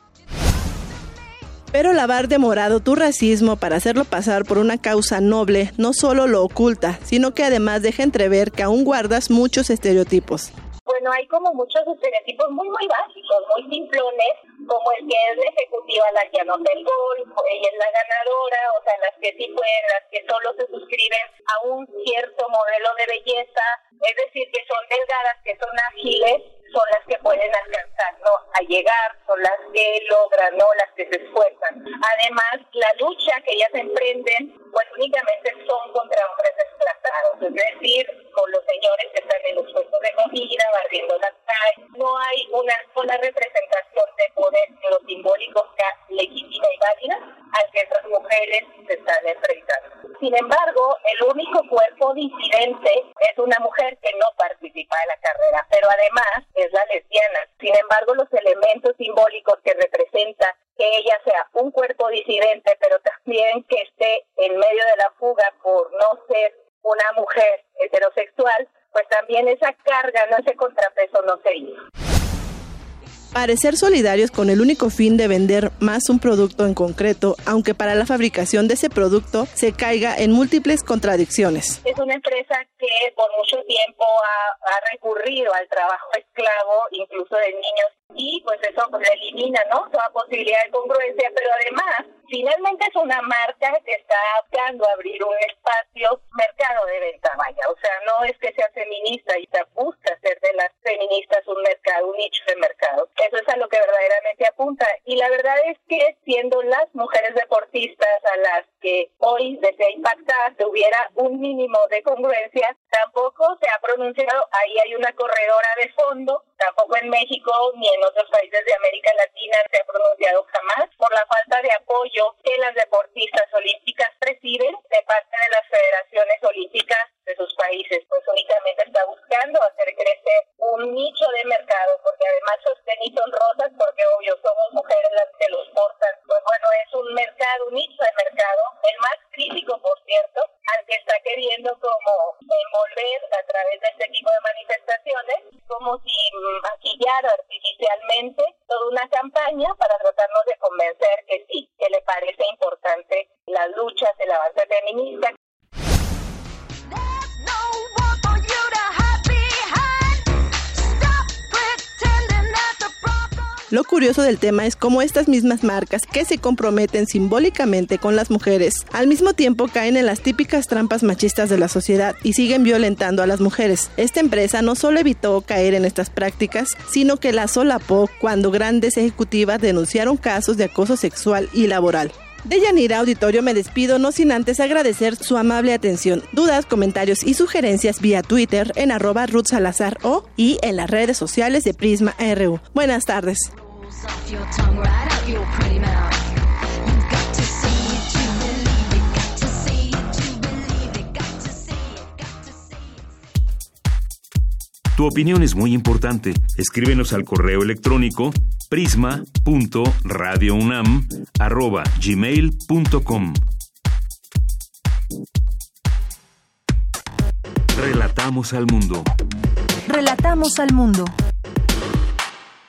Pero lavar de morado tu racismo para hacerlo pasar por una causa noble no solo lo oculta, sino que además deja entrever que aún guardas muchos estereotipos bueno, hay como muchos estereotipos muy, muy básicos, muy simplones, como el que es la ejecutiva la que anota el gol, ella es la ganadora, o sea, las que sí pueden, las que solo se suscriben a un cierto modelo de belleza, es decir, que son delgadas, que son ágiles, son las que pueden alcanzar, ¿no? A llegar, son las que logran, ¿no? Las que se esfuerzan. Además, la lucha que ellas emprenden, pues únicamente son contra hombres desplazados, es decir, con los señores que están en los puestos de comida, barriendo las calles. No hay una sola representación de poder en los simbólicos legítima y válida al que esas mujeres se están enfrentando. Sin embargo, el único cuerpo disidente es una mujer que no participa en la carrera, pero además es la lesbiana. Sin embargo, los elementos simbólicos que representa que ella sea un cuerpo disidente, pero también que esté en medio de la fuga por no ser una mujer heterosexual, pues también esa carga, no ese contrapeso no se hizo. Parecer solidarios con el único fin de vender más un producto en concreto, aunque para la fabricación de ese producto se caiga en múltiples contradicciones. Es una empresa que por mucho tiempo ha, ha recurrido al trabajo esclavo, incluso de niños y pues eso pues, elimina no toda posibilidad de congruencia pero además finalmente es una marca que está buscando abrir un espacio mercado de venta vaya. O sea no es que sea feminista y se busca hacer de las feministas un mercado un nicho de mercado. Eso es a lo que verdaderamente apunta. Y la verdad es que siendo las mujeres deportistas a las que hoy desea impactar hubiera un mínimo de congruencia tampoco se ha pronunciado. Ahí hay una corredora de fondo. Tampoco en México ni en otros países de América Latina se ha pronunciado jamás por la falta de apoyo que las deportistas olímpicas reciben de parte del tema es cómo estas mismas marcas que se comprometen simbólicamente con las mujeres, al mismo tiempo caen en las típicas trampas machistas de la sociedad y siguen violentando a las mujeres. Esta empresa no solo evitó caer en estas prácticas, sino que la solapó cuando grandes ejecutivas denunciaron casos de acoso sexual y laboral. De Yanira Auditorio me despido no sin antes agradecer su amable atención. Dudas, comentarios y sugerencias vía Twitter en arroba Ruth Salazar o y en las redes sociales de Prisma RU. Buenas tardes. Tu opinión es muy importante. Escríbenos al correo electrónico prisma.radiounam@gmail.com. Relatamos al mundo. Relatamos al mundo.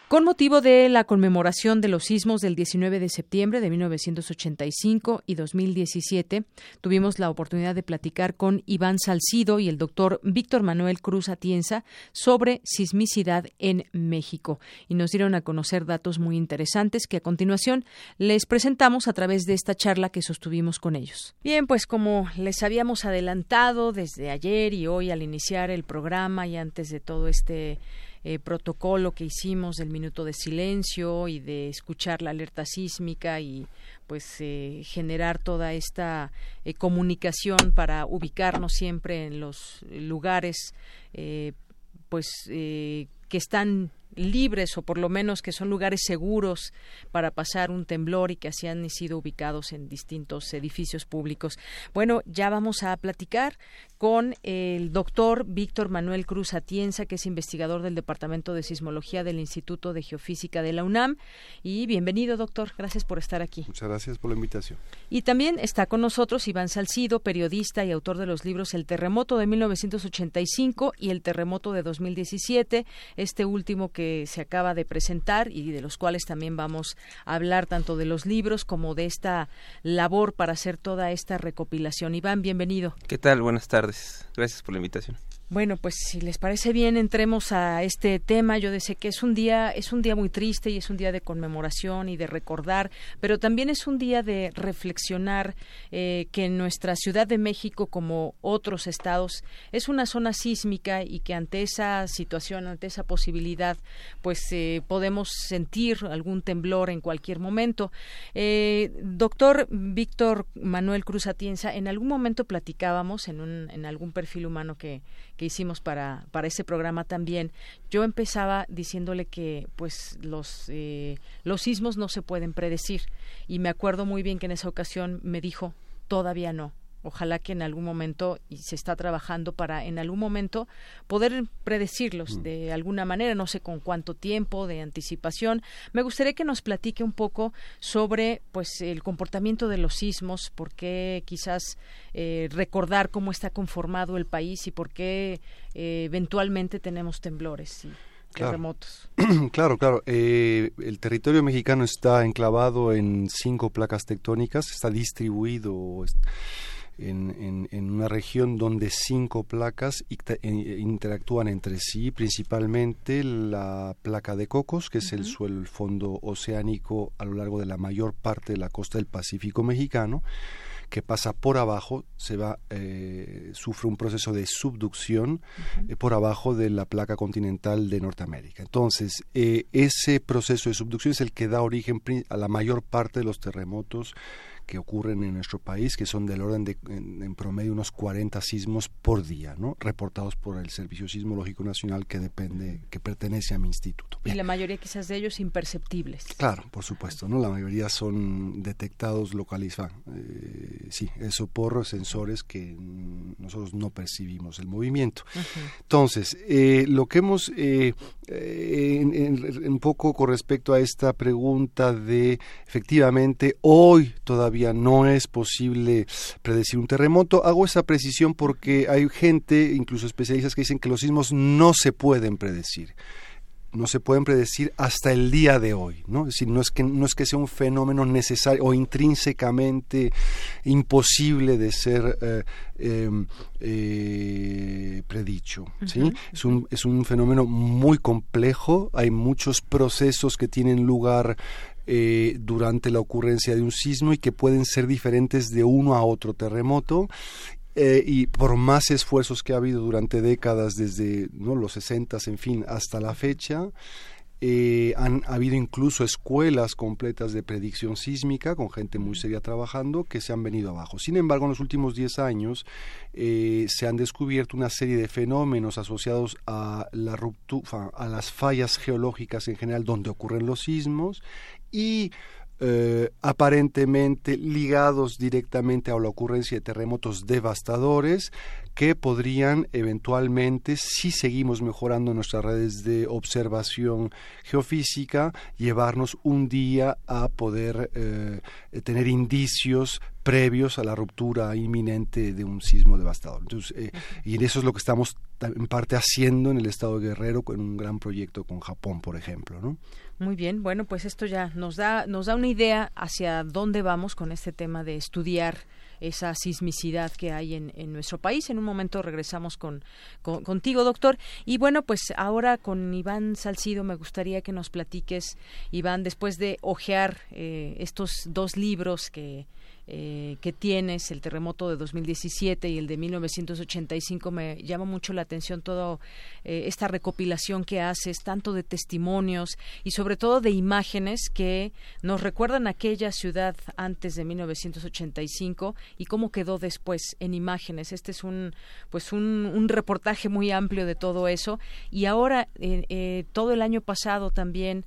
Con motivo de la conmemoración de los sismos del 19 de septiembre de 1985 y 2017, tuvimos la oportunidad de platicar con Iván Salcido y el doctor Víctor Manuel Cruz Atienza sobre sismicidad en México y nos dieron a conocer datos muy interesantes que a continuación les presentamos a través de esta charla que sostuvimos con ellos. Bien, pues como les habíamos adelantado desde ayer y hoy al iniciar el programa y antes de todo este eh, protocolo que hicimos del minuto de silencio y de escuchar la alerta sísmica y pues eh, generar toda esta eh, comunicación para ubicarnos siempre en los lugares pues que están libres o por lo menos que son lugares seguros para pasar un temblor y que así han sido ubicados en distintos edificios públicos. Bueno, ya vamos a platicar con el doctor Víctor Manuel Cruz Atienza, que es investigador del Departamento de Sismología del Instituto de Geofísica de la UNAM. Y bienvenido, doctor. Gracias por estar aquí. Muchas gracias por la invitación. Y también está con nosotros Iván Salcido, periodista y autor de los libros El terremoto de 1985 y El terremoto de 2017, este último que se acaba de presentar y de los cuales también vamos a hablar tanto de los libros como de esta labor para hacer toda esta recopilación. Iván, bienvenido. ¿Qué tal? Buenas tardes. Gracias por la invitación. Bueno, pues si les parece bien, entremos a este tema. Yo decía que es un día, es un día muy triste y es un día de conmemoración y de recordar, pero también es un día de reflexionar eh, que nuestra Ciudad de México, como otros estados, es una zona sísmica y que ante esa situación, ante esa posibilidad, pues eh, podemos sentir algún temblor en cualquier momento. Eh, doctor Víctor Manuel Cruz Atienza, en algún momento platicábamos en, un, en algún perfil humano que que hicimos para, para ese programa también, yo empezaba diciéndole que pues los, eh, los sismos no se pueden predecir y me acuerdo muy bien que en esa ocasión me dijo, todavía no. Ojalá que en algún momento, y se está trabajando para en algún momento poder predecirlos mm. de alguna manera, no sé con cuánto tiempo de anticipación. Me gustaría que nos platique un poco sobre pues el comportamiento de los sismos, por qué quizás eh, recordar cómo está conformado el país y por qué eh, eventualmente tenemos temblores y terremotos. (clears throat) Claro, claro. Eh, el territorio mexicano está enclavado en cinco placas tectónicas, está distribuido en, en, una región donde cinco placas interactúan entre sí, principalmente la placa de Cocos, que es el suelo, el fondo oceánico a lo largo de la mayor parte de la costa del Pacífico mexicano que pasa por abajo, se va, eh, sufre un proceso de subducción eh, por abajo de la placa continental de Norteamérica. Entonces, eh, ese proceso de subducción es el que da origen a la mayor parte de los terremotos que ocurren en nuestro país, que son del orden de, en, promedio, unos 40 sismos por día, ¿no? reportados por el Servicio Sismológico Nacional que depende, que pertenece a mi instituto. Y la mayoría quizás de ellos imperceptibles. Claro, por supuesto, ¿no? La mayoría son detectados, localizados, eh, sí, eso por sensores que nosotros no percibimos el movimiento. Entonces, eh, lo que hemos, eh, un poco con respecto a esta pregunta de, efectivamente, hoy todavía no es posible predecir un terremoto. Hago esa precisión porque hay gente, incluso especialistas, que dicen que los sismos no se pueden predecir no se pueden predecir hasta el día de hoy, ¿no? Es decir, no es que no es que sea un fenómeno necesario o intrínsecamente imposible de ser eh, em, eh, predicho, ¿sí? es, un, es un fenómeno muy complejo, hay muchos procesos que tienen lugar eh, durante la ocurrencia de un sismo y que pueden ser diferentes de uno a otro terremoto eh, y por más esfuerzos que ha habido durante décadas, desde ¿no? los 60, en fin, hasta la fecha, eh, han habido incluso escuelas completas de predicción sísmica con gente muy seria trabajando que se han venido abajo. Sin embargo, en los últimos 10 años se han descubierto una serie de fenómenos asociados a, la ruptura, a las fallas geológicas en general donde ocurren los sismos y eh, aparentemente ligados directamente a la ocurrencia de terremotos devastadores que podrían eventualmente, si seguimos mejorando nuestras redes de observación geofísica, llevarnos un día a poder eh, tener indicios previos a la ruptura inminente de un sismo devastador. Entonces, eh, y eso es lo que estamos en parte haciendo en el estado de Guerrero con un gran proyecto con Japón, por ejemplo, ¿no? Muy bien, bueno, pues esto ya nos da, nos da una idea hacia dónde vamos con este tema de estudiar esa sismicidad que hay en, en nuestro país. En un momento regresamos con, contigo, doctor. Y bueno, pues ahora con Iván Salcido me gustaría que nos platiques, Iván, después de hojear eh, estos dos libros que eh, que tienes, el terremoto de 2017 y el de 1985, me llama mucho la atención toda eh, esta recopilación que haces, tanto de testimonios y sobre todo de imágenes que nos recuerdan aquella ciudad antes de 1985 y cómo quedó después en imágenes. Este es un, pues un, reportaje muy amplio de todo eso y ahora eh, todo el año pasado también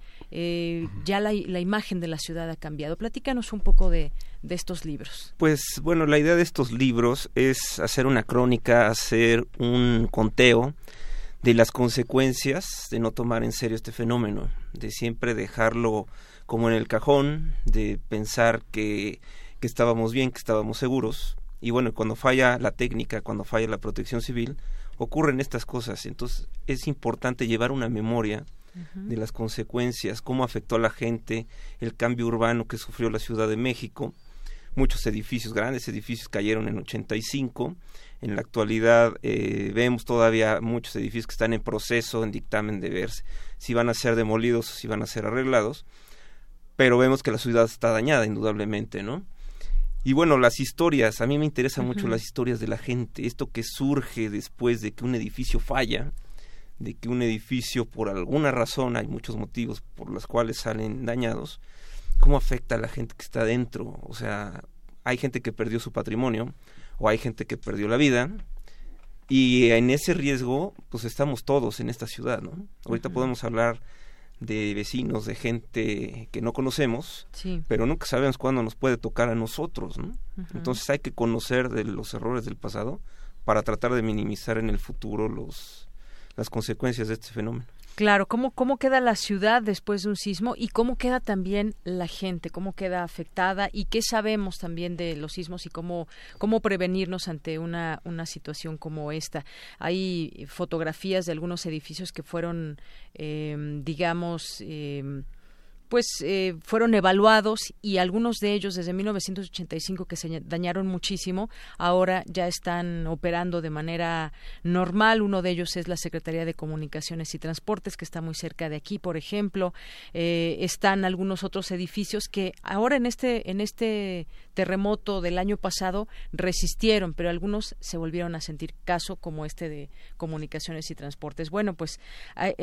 ya la, la imagen de la ciudad ha cambiado. Platícanos un poco de, de estos libros? Pues bueno, la idea de estos libros es hacer una crónica, hacer un conteo de las consecuencias de no tomar en serio este fenómeno, de siempre dejarlo como en el cajón, de pensar que, que estábamos bien, que estábamos seguros. Y bueno, cuando falla la técnica, cuando falla la protección civil, ocurren estas cosas. Entonces es importante llevar una memoria de las consecuencias, cómo afectó a la gente, el cambio urbano que sufrió la Ciudad de México, muchos edificios, grandes edificios cayeron en 85. En la actualidad eh, vemos todavía muchos edificios que están en proceso, en dictamen de verse si van a ser demolidos o si van a ser arreglados. Pero vemos que la ciudad está dañada, indudablemente, ¿no? Y bueno, las historias, a mí me interesan mucho las historias de la gente, esto que surge después de que un edificio falla, de que un edificio por alguna razón, hay muchos motivos por los cuales salen dañados, cómo afecta a la gente que está dentro. O sea, hay gente que perdió su patrimonio o hay gente que perdió la vida y en ese riesgo pues estamos todos en esta ciudad, ¿no? Ahorita podemos hablar de vecinos, de gente que no conocemos, pero nunca sabemos cuándo nos puede tocar a nosotros, ¿no? Entonces hay que conocer de los errores del pasado para tratar de minimizar en el futuro los las consecuencias de este fenómeno. Claro, ¿cómo, ¿cómo queda la ciudad después de un sismo y cómo queda también la gente, cómo queda afectada y qué sabemos también de los sismos y cómo, cómo prevenirnos ante una, una situación como esta? Hay fotografías de algunos edificios que fueron, eh, digamos, eh, pues eh, fueron evaluados y algunos de ellos desde 1985 que se dañaron muchísimo ahora ya están operando de manera normal. Uno de ellos es la Secretaría de Comunicaciones y Transportes que está muy cerca de aquí por ejemplo. Eh, están algunos otros edificios que ahora en este en este terremoto del año pasado resistieron pero algunos se volvieron a sentir caso como este de Comunicaciones y Transportes. Bueno pues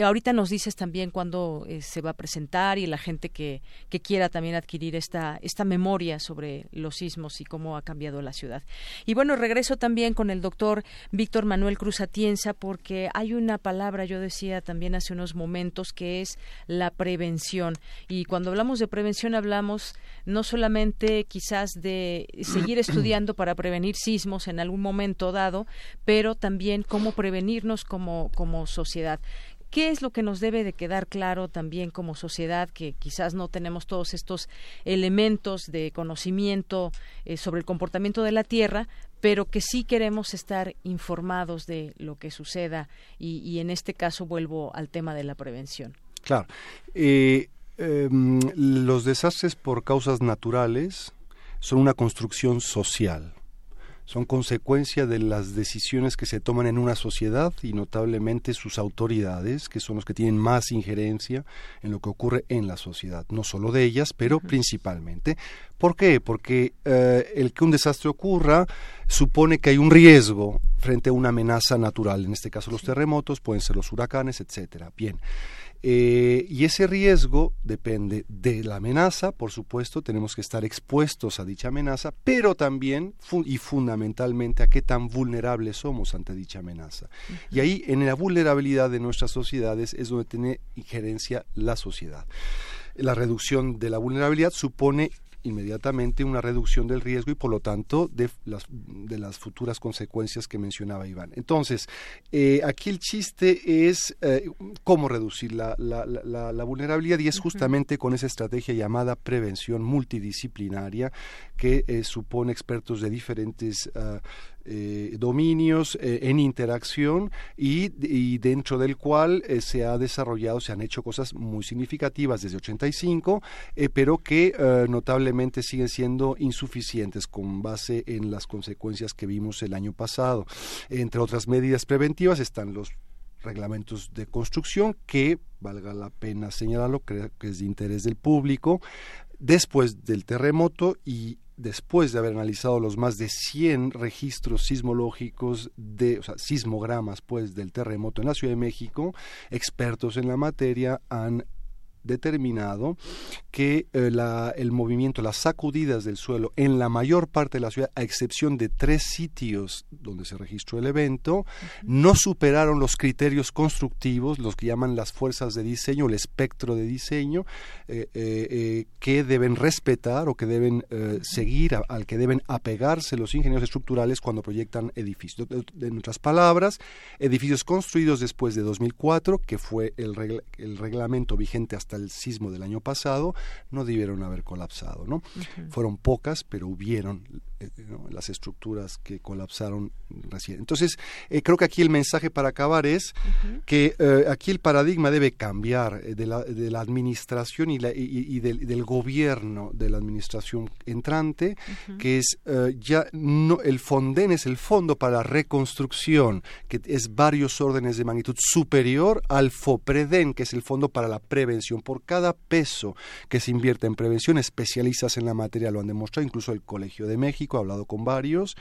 ahorita nos dices también cuándo eh, se va a presentar y la gente que, que quiera también adquirir esta, esta memoria sobre los sismos y cómo ha cambiado la ciudad. Y bueno, regreso también con el doctor Víctor Manuel Cruz Atienza porque hay una palabra, yo decía también hace unos momentos, que es la prevención. Y cuando hablamos de prevención hablamos no solamente quizás de seguir estudiando para prevenir sismos en algún momento dado, pero también cómo prevenirnos como, como sociedad. ¿Qué es lo que nos debe de quedar claro también como sociedad que quizás no tenemos todos estos elementos de conocimiento eh, sobre el comportamiento de la Tierra, pero que sí queremos estar informados de lo que suceda y, en este caso vuelvo al tema de la prevención? Claro. Eh, em, los desastres por causas naturales son una construcción social son consecuencia de las decisiones que se toman en una sociedad y notablemente sus autoridades, que son los que tienen más injerencia en lo que ocurre en la sociedad, no solo de ellas, pero principalmente. ¿Por qué? Porque eh, el que un desastre ocurra supone que hay un riesgo frente a una amenaza natural, en este caso los terremotos, pueden ser los huracanes, etcétera. Bien. Eh, y ese riesgo depende de la amenaza, por supuesto, tenemos que estar expuestos a dicha amenaza, pero también y fundamentalmente a qué tan vulnerables somos ante dicha amenaza. Y ahí, en la vulnerabilidad de nuestras sociedades, es donde tiene injerencia la sociedad. La reducción de la vulnerabilidad supone inmediatamente una reducción del riesgo y por lo tanto de las, de las futuras consecuencias que mencionaba Iván. Entonces, eh, aquí el chiste es eh, cómo reducir la, la, la, vulnerabilidad y es justamente con esa estrategia llamada prevención multidisciplinaria que eh, supone expertos de diferentes uh, eh, dominios eh, en interacción y, dentro del cual eh, se ha desarrollado, se han hecho cosas muy significativas desde 85, pero que notablemente siguen siendo insuficientes con base en las consecuencias que vimos el año pasado. Entre otras medidas preventivas están los reglamentos de construcción que, valga la pena señalarlo, creo que es de interés del público, después del terremoto y después de haber analizado los más de 100 registros sismológicos de, o sea, sismogramas pues del terremoto en la Ciudad de México, expertos en la materia han determinado que eh, la, el movimiento, las sacudidas del suelo en la mayor parte de la ciudad, a excepción de tres sitios donde se registró el evento, no superaron los criterios constructivos, los que llaman las fuerzas de diseño, el espectro de diseño, eh, eh, que deben respetar o que deben seguir, al que deben apegarse los ingenieros estructurales cuando proyectan edificios. En otras palabras, edificios construidos después de 2004, que fue el, el reglamento vigente hasta el sismo del año pasado, no debieron haber colapsado. ¿no? Fueron pocas, pero hubieron eh, las estructuras que colapsaron recién. Entonces, eh, creo que aquí el mensaje para acabar es que eh, aquí el paradigma debe cambiar de la, de, la, administración y, la, y, del, gobierno de la administración entrante, que es ya no el Fonden es el Fondo para la Reconstrucción, que es varios órdenes de magnitud superior al FOPREDEN, que es el Fondo para la Prevención. Por cada peso que se invierte en prevención, especialistas en la materia lo han demostrado, incluso el Colegio de México, he hablado con varios,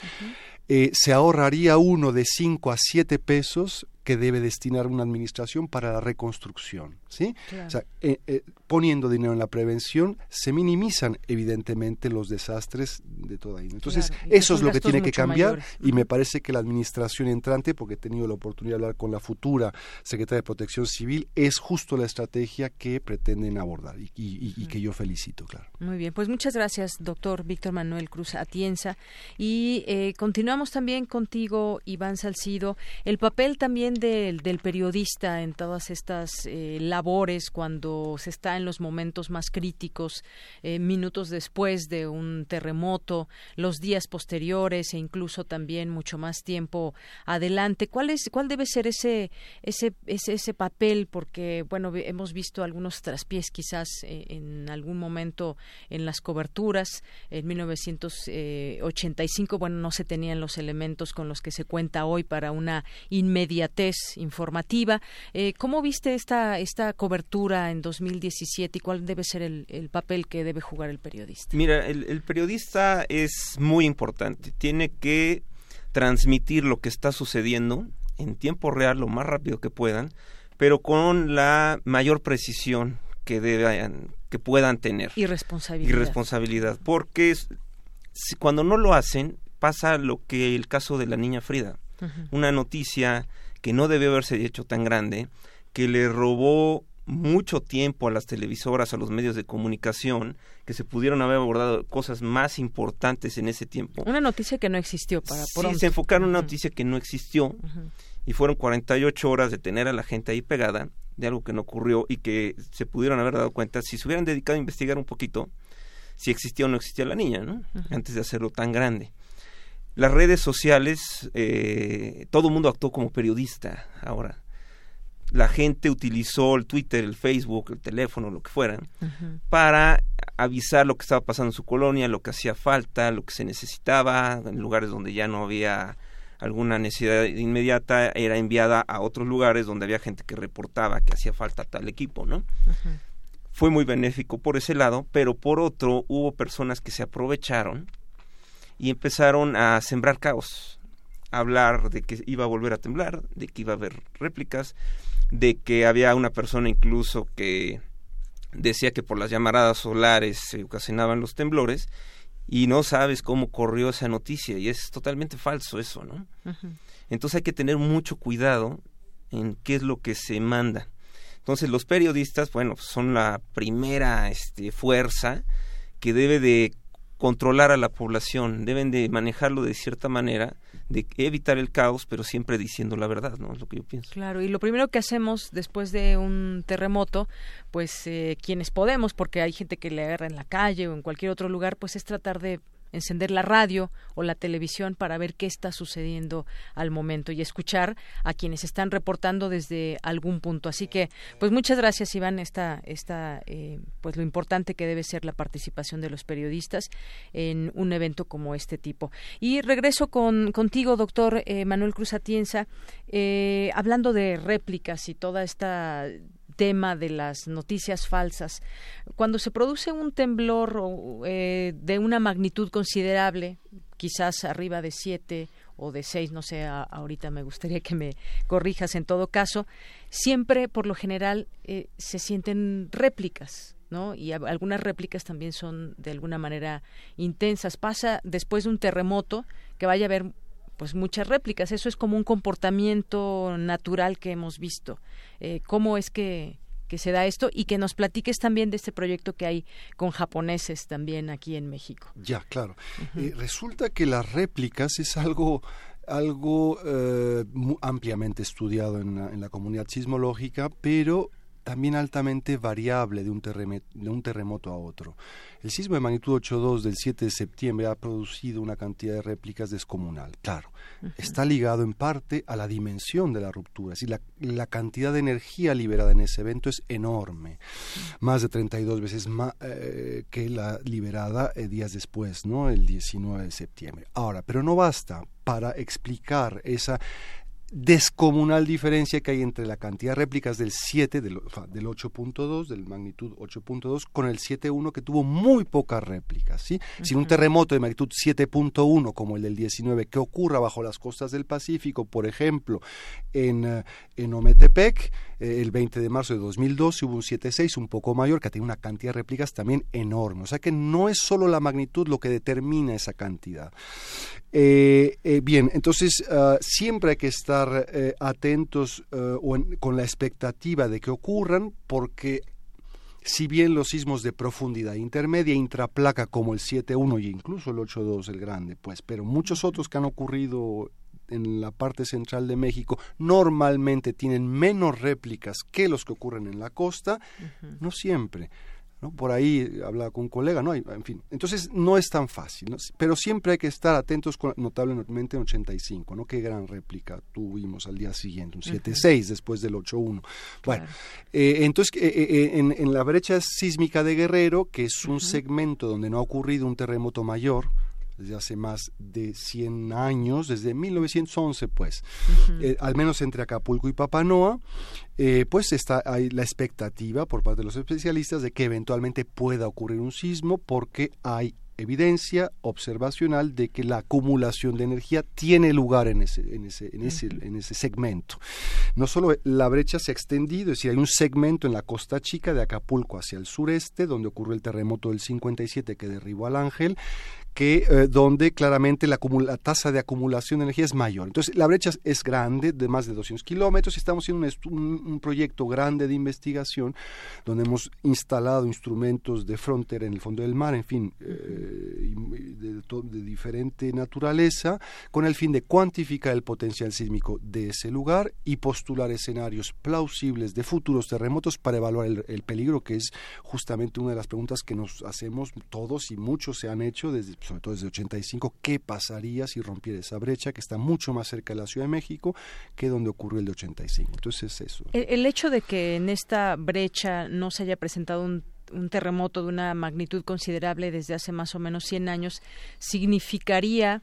eh, se ahorraría uno de 5 a 7 pesos que debe destinar una administración para la reconstrucción. ¿sí? O sea, eh, eh, poniendo dinero en la prevención, se minimizan evidentemente los desastres de toda índole. Entonces, eso es lo que tiene que cambiar y me parece que la administración entrante, porque he tenido la oportunidad de hablar con la futura secretaria de Protección Civil, es justo la estrategia que pretenden abordar y, que yo felicito, claro. Muy bien, pues muchas gracias, doctor Víctor Manuel Cruz Atienza. Y eh, continuamos también contigo, Iván Salcido, el papel también del, del periodista en todas estas eh, labores cuando se está en los momentos más críticos, eh, minutos después de un terremoto, los días posteriores e incluso también mucho más tiempo adelante. ¿Cuál es, cuál debe ser ese, ese, ese, papel? Porque bueno, hemos visto algunos traspiés quizás eh, en algún momento en las coberturas. En 1985, bueno, no se tenían los elementos con los que se cuenta hoy para una inmediatez informativa. Eh, ¿Cómo viste esta, esta cobertura en 2017 y cuál debe ser el, papel que debe jugar el periodista? Mira, el, periodista es muy importante. Tiene que transmitir lo que está sucediendo en tiempo real lo más rápido que puedan, pero con la mayor precisión que deban, que puedan tener. Y responsabilidad. Y responsabilidad, porque cuando no lo hacen pasa lo que el caso de la niña Frida, una noticia que no debe haberse hecho tan grande, que le robó mucho tiempo a las televisoras, a los medios de comunicación, que se pudieron haber abordado cosas más importantes en ese tiempo. Una noticia que no existió para Sí, se enfocaron en una noticia que no existió y fueron 48 horas de tener a la gente ahí pegada de algo que no ocurrió y que se pudieron haber dado cuenta si se hubieran dedicado a investigar un poquito si existía o no existía la niña, ¿no? Antes de hacerlo tan grande. Las redes sociales, eh, todo el mundo actuó como periodista ahora la gente utilizó el Twitter, el Facebook, el teléfono, lo que fuera, para avisar lo que estaba pasando en su colonia, lo que hacía falta, lo que se necesitaba, en lugares donde ya no había alguna necesidad inmediata, era enviada a otros lugares donde había gente que reportaba que hacía falta tal equipo, ¿no? Fue muy benéfico por ese lado, pero por otro hubo personas que se aprovecharon y empezaron a sembrar caos, a hablar de que iba a volver a temblar, de que iba a haber réplicas, de que había una persona incluso que decía que por las llamaradas solares se ocasionaban los temblores y no sabes cómo corrió esa noticia y es totalmente falso eso, ¿no? Entonces hay que tener mucho cuidado en qué es lo que se manda. Entonces los periodistas, bueno, son la primera este, fuerza que debe de controlar a la población, deben de manejarlo de cierta manera, de evitar el caos, pero siempre diciendo la verdad, ¿no? Es lo que yo pienso. Claro, y lo primero que hacemos después de un terremoto, pues eh, quienes podemos, porque hay gente que le agarra en la calle o en cualquier otro lugar, pues es tratar de encender la radio o la televisión para ver qué está sucediendo al momento y escuchar a quienes están reportando desde algún punto. Así que, pues muchas gracias, Iván. Esta, esta eh, pues lo importante que debe ser la participación de los periodistas en un evento como este tipo. Y regreso con, contigo, doctor eh, Manuel Cruz Atienza, eh, hablando de réplicas y toda esta tema de las noticias falsas. Cuando se produce un temblor eh, de una magnitud considerable, quizás arriba de siete o de seis, no sé, ahorita me gustaría que me corrijas en todo caso, siempre por lo general eh, se sienten réplicas, ¿no? Y algunas réplicas también son de alguna manera intensas. Pasa después de un terremoto que vaya a haber pues muchas réplicas. Eso es como un comportamiento natural que hemos visto. Eh, ¿Cómo es que, que se da esto y que nos platiques también de este proyecto que hay con japoneses también aquí en México. Ya, claro. Eh, resulta que las réplicas es algo algo eh, ampliamente estudiado en en la comunidad sismológica, pero también altamente variable de un, de un terremoto a otro. El sismo de magnitud 8.2 del 7 de septiembre ha producido una cantidad de réplicas descomunal. Claro, está ligado en parte a la dimensión de la ruptura. Es la, la, cantidad de energía liberada en ese evento es enorme, más de 32 veces más eh, que la liberada eh, días después, ¿no? el 19 de septiembre. Ahora, pero no basta para explicar esa descomunal diferencia que hay entre la cantidad de réplicas del 7, del, del 8.2, del magnitud 8.2, con el 7.1 que tuvo muy pocas réplicas. ¿sí? Sin un terremoto de magnitud 7.1 como el del 19 que ocurra bajo las costas del Pacífico, por ejemplo, en, eh, en Ometepec, eh, el 20 de marzo de 2012 hubo un 7.6, un poco mayor, que tiene una cantidad de réplicas también enorme. O sea que no es solo la magnitud lo que determina esa cantidad. Eh, eh, bien, entonces ah, siempre hay que estar atentos o con la expectativa de que ocurran porque si bien los sismos de profundidad intermedia, intraplaca como el 7.1 y incluso el 8.2, el grande, pues, pero muchos otros que han ocurrido en la parte central de México normalmente tienen menos réplicas que los que ocurren en la costa, no siempre. ¿no? Por ahí hablaba con un colega, ¿no? En fin, entonces no es tan fácil, pero siempre hay que estar atentos notablemente en 85, ¿no? Qué gran réplica tuvimos al día siguiente, un 7.6 después del 8.1. Bueno, eh, entonces eh, eh, en, en, la brecha sísmica de Guerrero, que es un segmento donde no ha ocurrido un terremoto mayor, desde hace más de 100 años, desde 1911, pues, eh, al menos entre Acapulco y Papanoa, eh, pues está hay la expectativa por parte de los especialistas de que eventualmente pueda ocurrir un sismo porque hay evidencia observacional de que la acumulación de energía tiene lugar en ese, en ese, en ese, en ese segmento. No solo la brecha se ha extendido, es decir, hay un segmento en la costa chica de Acapulco hacia el sureste, donde ocurrió el terremoto del 57 que derribó al ángel, que eh, donde claramente la, tasa de acumulación de energía es mayor. Entonces, la brecha es grande, de más de 200 kilómetros, estamos haciendo un, proyecto grande de investigación donde hemos instalado instrumentos de frontera en el fondo del mar, en fin, eh, de, de, diferente naturaleza, con el fin de cuantificar el potencial sísmico de ese lugar y postular escenarios plausibles de futuros terremotos para evaluar el, el peligro, que es justamente una de las preguntas que nos hacemos todos y muchos se han hecho desde sobre todo desde 85, qué pasaría si rompiera esa brecha que está mucho más cerca de la Ciudad de México que donde ocurrió el de 85. Entonces es eso. El, hecho de que en esta brecha no se haya presentado un un terremoto de una magnitud considerable desde hace más o menos 100 años significaría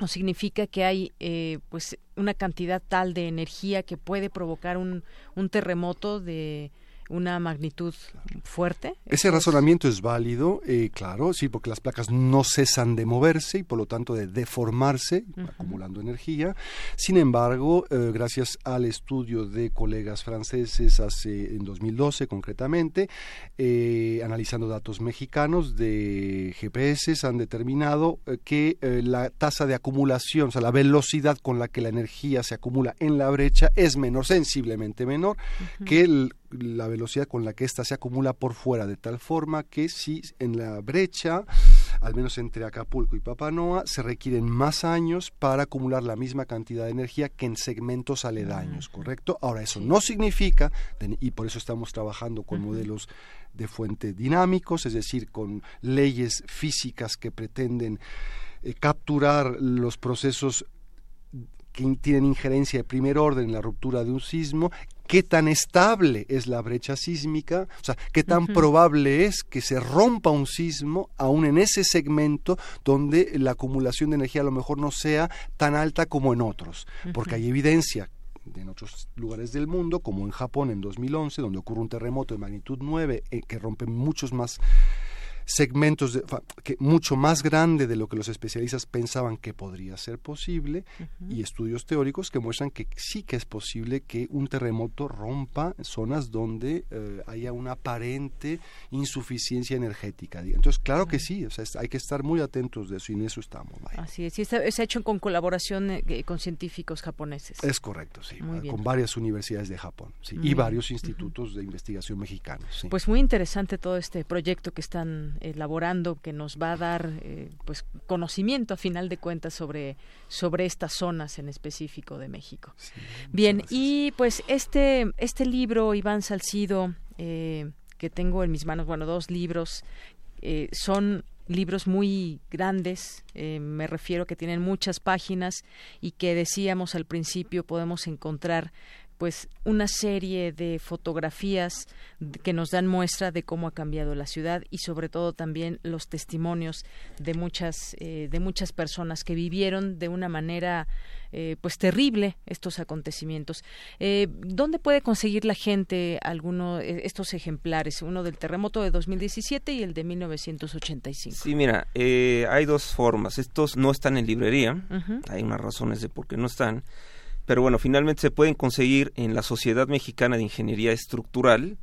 o significa que hay eh, pues una cantidad tal de energía que puede provocar un, un terremoto de una magnitud fuerte. Ese razonamiento es válido, eh, claro, sí, porque las placas no cesan de moverse y por lo tanto de deformarse, acumulando energía. Sin embargo, eh, gracias al estudio de colegas franceses hace en 2012 concretamente, eh, analizando datos mexicanos de GPS, han determinado que la tasa de acumulación, o sea, la velocidad con la que la energía se acumula en la brecha es menor, sensiblemente menor, que el la velocidad con la que ésta se acumula por fuera, de tal forma que si en la brecha, al menos entre Acapulco y Papanoa, se requieren más años para acumular la misma cantidad de energía que en segmentos aledaños, ¿correcto? Ahora, eso no significa, y por eso estamos trabajando con modelos de fuente dinámicos, es decir, con leyes físicas que pretenden eh, capturar los procesos que tienen injerencia de primer orden en la ruptura de un sismo qué tan estable es la brecha sísmica, o sea, qué tan probable es que se rompa un sismo aún en ese segmento donde la acumulación de energía a lo mejor no sea tan alta como en otros, porque hay evidencia en otros lugares del mundo, como en Japón en 2011, donde ocurre un terremoto de magnitud 9 eh, que rompe muchos más segmentos de, que mucho más grande de lo que los especialistas pensaban que podría ser posible y estudios teóricos que muestran que sí que es posible que un terremoto rompa zonas donde eh, haya una aparente insuficiencia energética. Entonces, claro que sí, o sea, hay que estar muy atentos de eso y en eso estamos. Así es, y está, es hecho con colaboración eh, con científicos japoneses. Es correcto, sí, con varias universidades de Japón y varios institutos de investigación mexicanos. Pues muy interesante todo este proyecto que están elaborando que nos va a dar eh, pues conocimiento a final de cuentas sobre sobre estas zonas en específico de México. Bien, y pues este este libro Iván Salcido eh, que tengo en mis manos, bueno, dos libros eh, son libros muy grandes, me refiero que tienen muchas páginas y que decíamos al principio podemos encontrar pues una serie de fotografías que nos dan muestra de cómo ha cambiado la ciudad y sobre todo también los testimonios de muchas eh, de muchas personas que vivieron de una manera eh, pues terrible estos acontecimientes. Eh, ¿Dónde puede conseguir la gente alguno estos ejemplares? Uno del terremoto de 2017 y el de 1985. Sí, mira, hay dos formas. Estos no están en librería. Hay unas razones de por qué no están pero bueno, finalmente se pueden conseguir en la Sociedad Mexicana de Ingeniería Estructural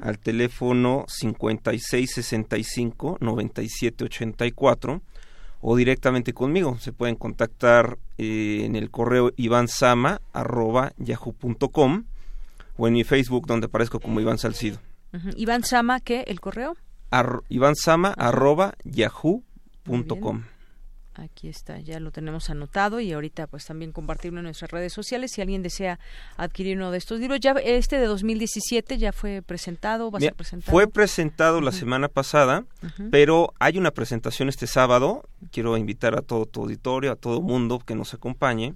al teléfono 5665-9784 o directamente conmigo. Se pueden contactar eh, en el correo ivansama.yahoo.com o en mi Facebook donde aparezco como Iván Salcido. Iván Sama, ¿qué? ¿El correo? ivansama.yahoo.com. Aquí está, ya lo tenemos anotado y ahorita pues también compartirlo en nuestras redes sociales si alguien desea adquirir uno de estos libros. Ya este de 2017 ya fue presentado, va a ser presentado. Fue presentado la semana pasada, pero hay una presentación este sábado. Quiero invitar a todo tu auditorio, a todo mundo que nos acompañe.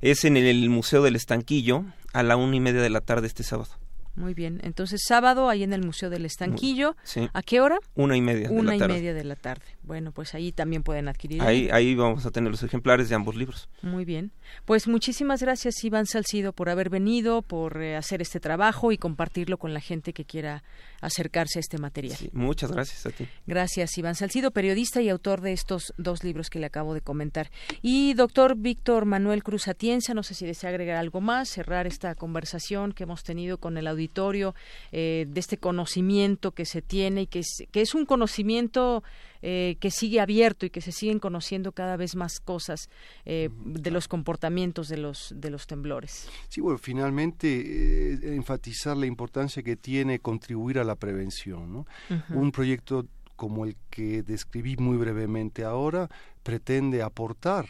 Es en el Museo del Estanquillo a la una y media de la tarde este sábado. Muy bien. Entonces, sábado, ahí en el Museo del Estanquillo. ¿A qué hora? Una y media. Una de la y media de la tarde. Bueno, pues ahí también pueden adquirir. Ahí, ahí vamos a tener los ejemplares de ambos libros. Muy bien. Pues muchísimas gracias, Iván Salcido, por haber venido, por eh, hacer este trabajo y compartirlo con la gente que quiera acercarse a este material. muchas gracias a ti. Gracias, Iván Salcido, periodista y autor de estos dos libros que le acabo de comentar. Y doctor Víctor Manuel Cruz Atienza, no sé si desea agregar algo más, cerrar esta conversación que hemos tenido con el auditorio eh, de este conocimiento que se tiene y que es, que es un conocimiento eh, que sigue abierto y que se siguen conociendo cada vez más cosas eh, de los comportamientos de los de los temblores. Sí, bueno, finalmente enfatizar la importancia que tiene contribuir a la prevención. ¿no? Un proyecto como el que describí muy brevemente ahora pretende aportar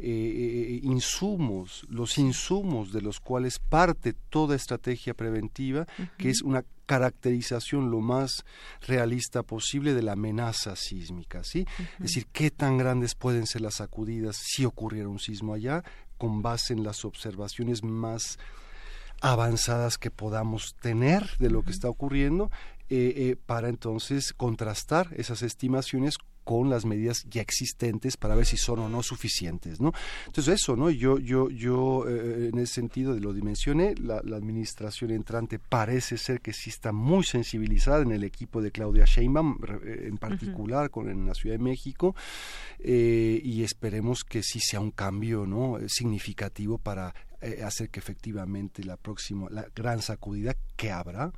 eh, insumos, los insumos de los cuales parte toda estrategia preventiva, que es una caracterización lo más realista posible de la amenaza sísmica, ¿sí? Es decir, qué tan grandes pueden ser las sacudidas si ocurriera un sismo allá, con base en las observaciones más avanzadas que podamos tener de lo que está ocurriendo eh, eh, para entonces contrastar esas estimaciones con las medidas ya existentes para ver si son o no suficientes, ¿no? Entonces eso, ¿no? Yo, yo, yo eh, en ese sentido de lo dimensioné, la, administración entrante parece ser que sí está muy sensibilizada en el equipo de Claudia Sheinbaum, en particular con en la Ciudad de México, eh, y esperemos que sí sea un cambio, ¿no? Significativo para hacer que efectivamente la próxima, la gran sacudida que habrá,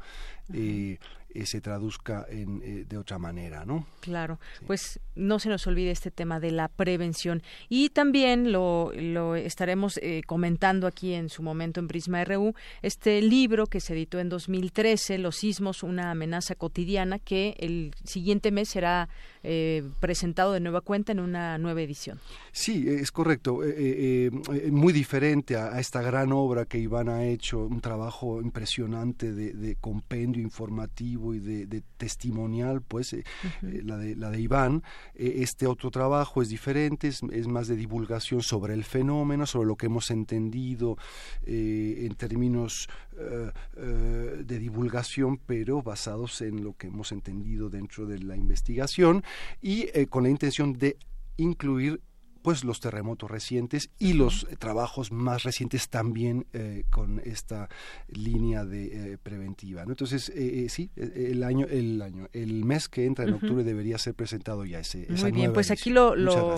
eh, se traduzca en, eh, de otra manera, ¿no? Claro, pues no se nos olvide este tema de la prevención. Y también lo, lo estaremos eh, comentando aquí en su momento en Prisma RU, este libro que se editó en 2013, Los sismos, una amenaza cotidiana, que el siguiente mes será presentado de nueva cuenta en una nueva edición. Sí, es correcto, muy diferente a, esta gran obra que Iván ha hecho, un trabajo impresionante de compendio informativo y de, testimonial, pues eh, eh, la, de, la de Iván. Eh, este otro trabajo es diferente, es, más de divulgación sobre el fenómeno, sobre lo que hemos entendido en términos de divulgación, pero basados en lo que hemos entendido dentro de la investigación y con la intención de incluir pues los terremotos recientes y los trabajos más recientes también eh, con esta línea de eh, preventiva ¿no? entonces eh, sí el año el año el mes que entra en octubre debería ser presentado ya ese muy bien pues aquí lo lo,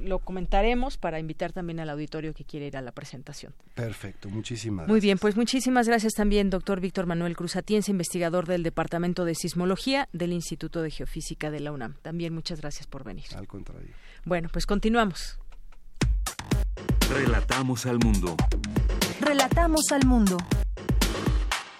lo, comentaremos para invitar también al auditorio que quiere ir a la presentación. Perfecto muchísimas muy bien pues muchísimas gracias también doctor Víctor Manuel Cruz Atienza investigador del departamento de sismología del Instituto de Geofísica de la UNAM. También muchas gracias por venir. Al contrario. Bueno, pues continuamos. Relatamos al mundo. Relatamos al mundo.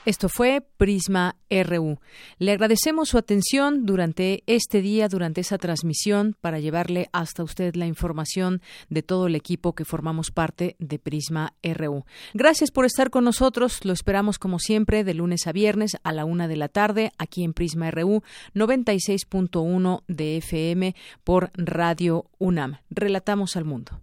Esto fue Prisma RU. Le agradecemos su atención durante este día, durante esa transmisión, para llevarle hasta usted la información de todo el equipo que formamos parte de Prisma RU. Gracias por estar con nosotros. Lo esperamos como siempre de lunes a viernes a la una de la tarde aquí en Prisma RU 96.1 de FM por Radio UNAM. Relatamos al mundo.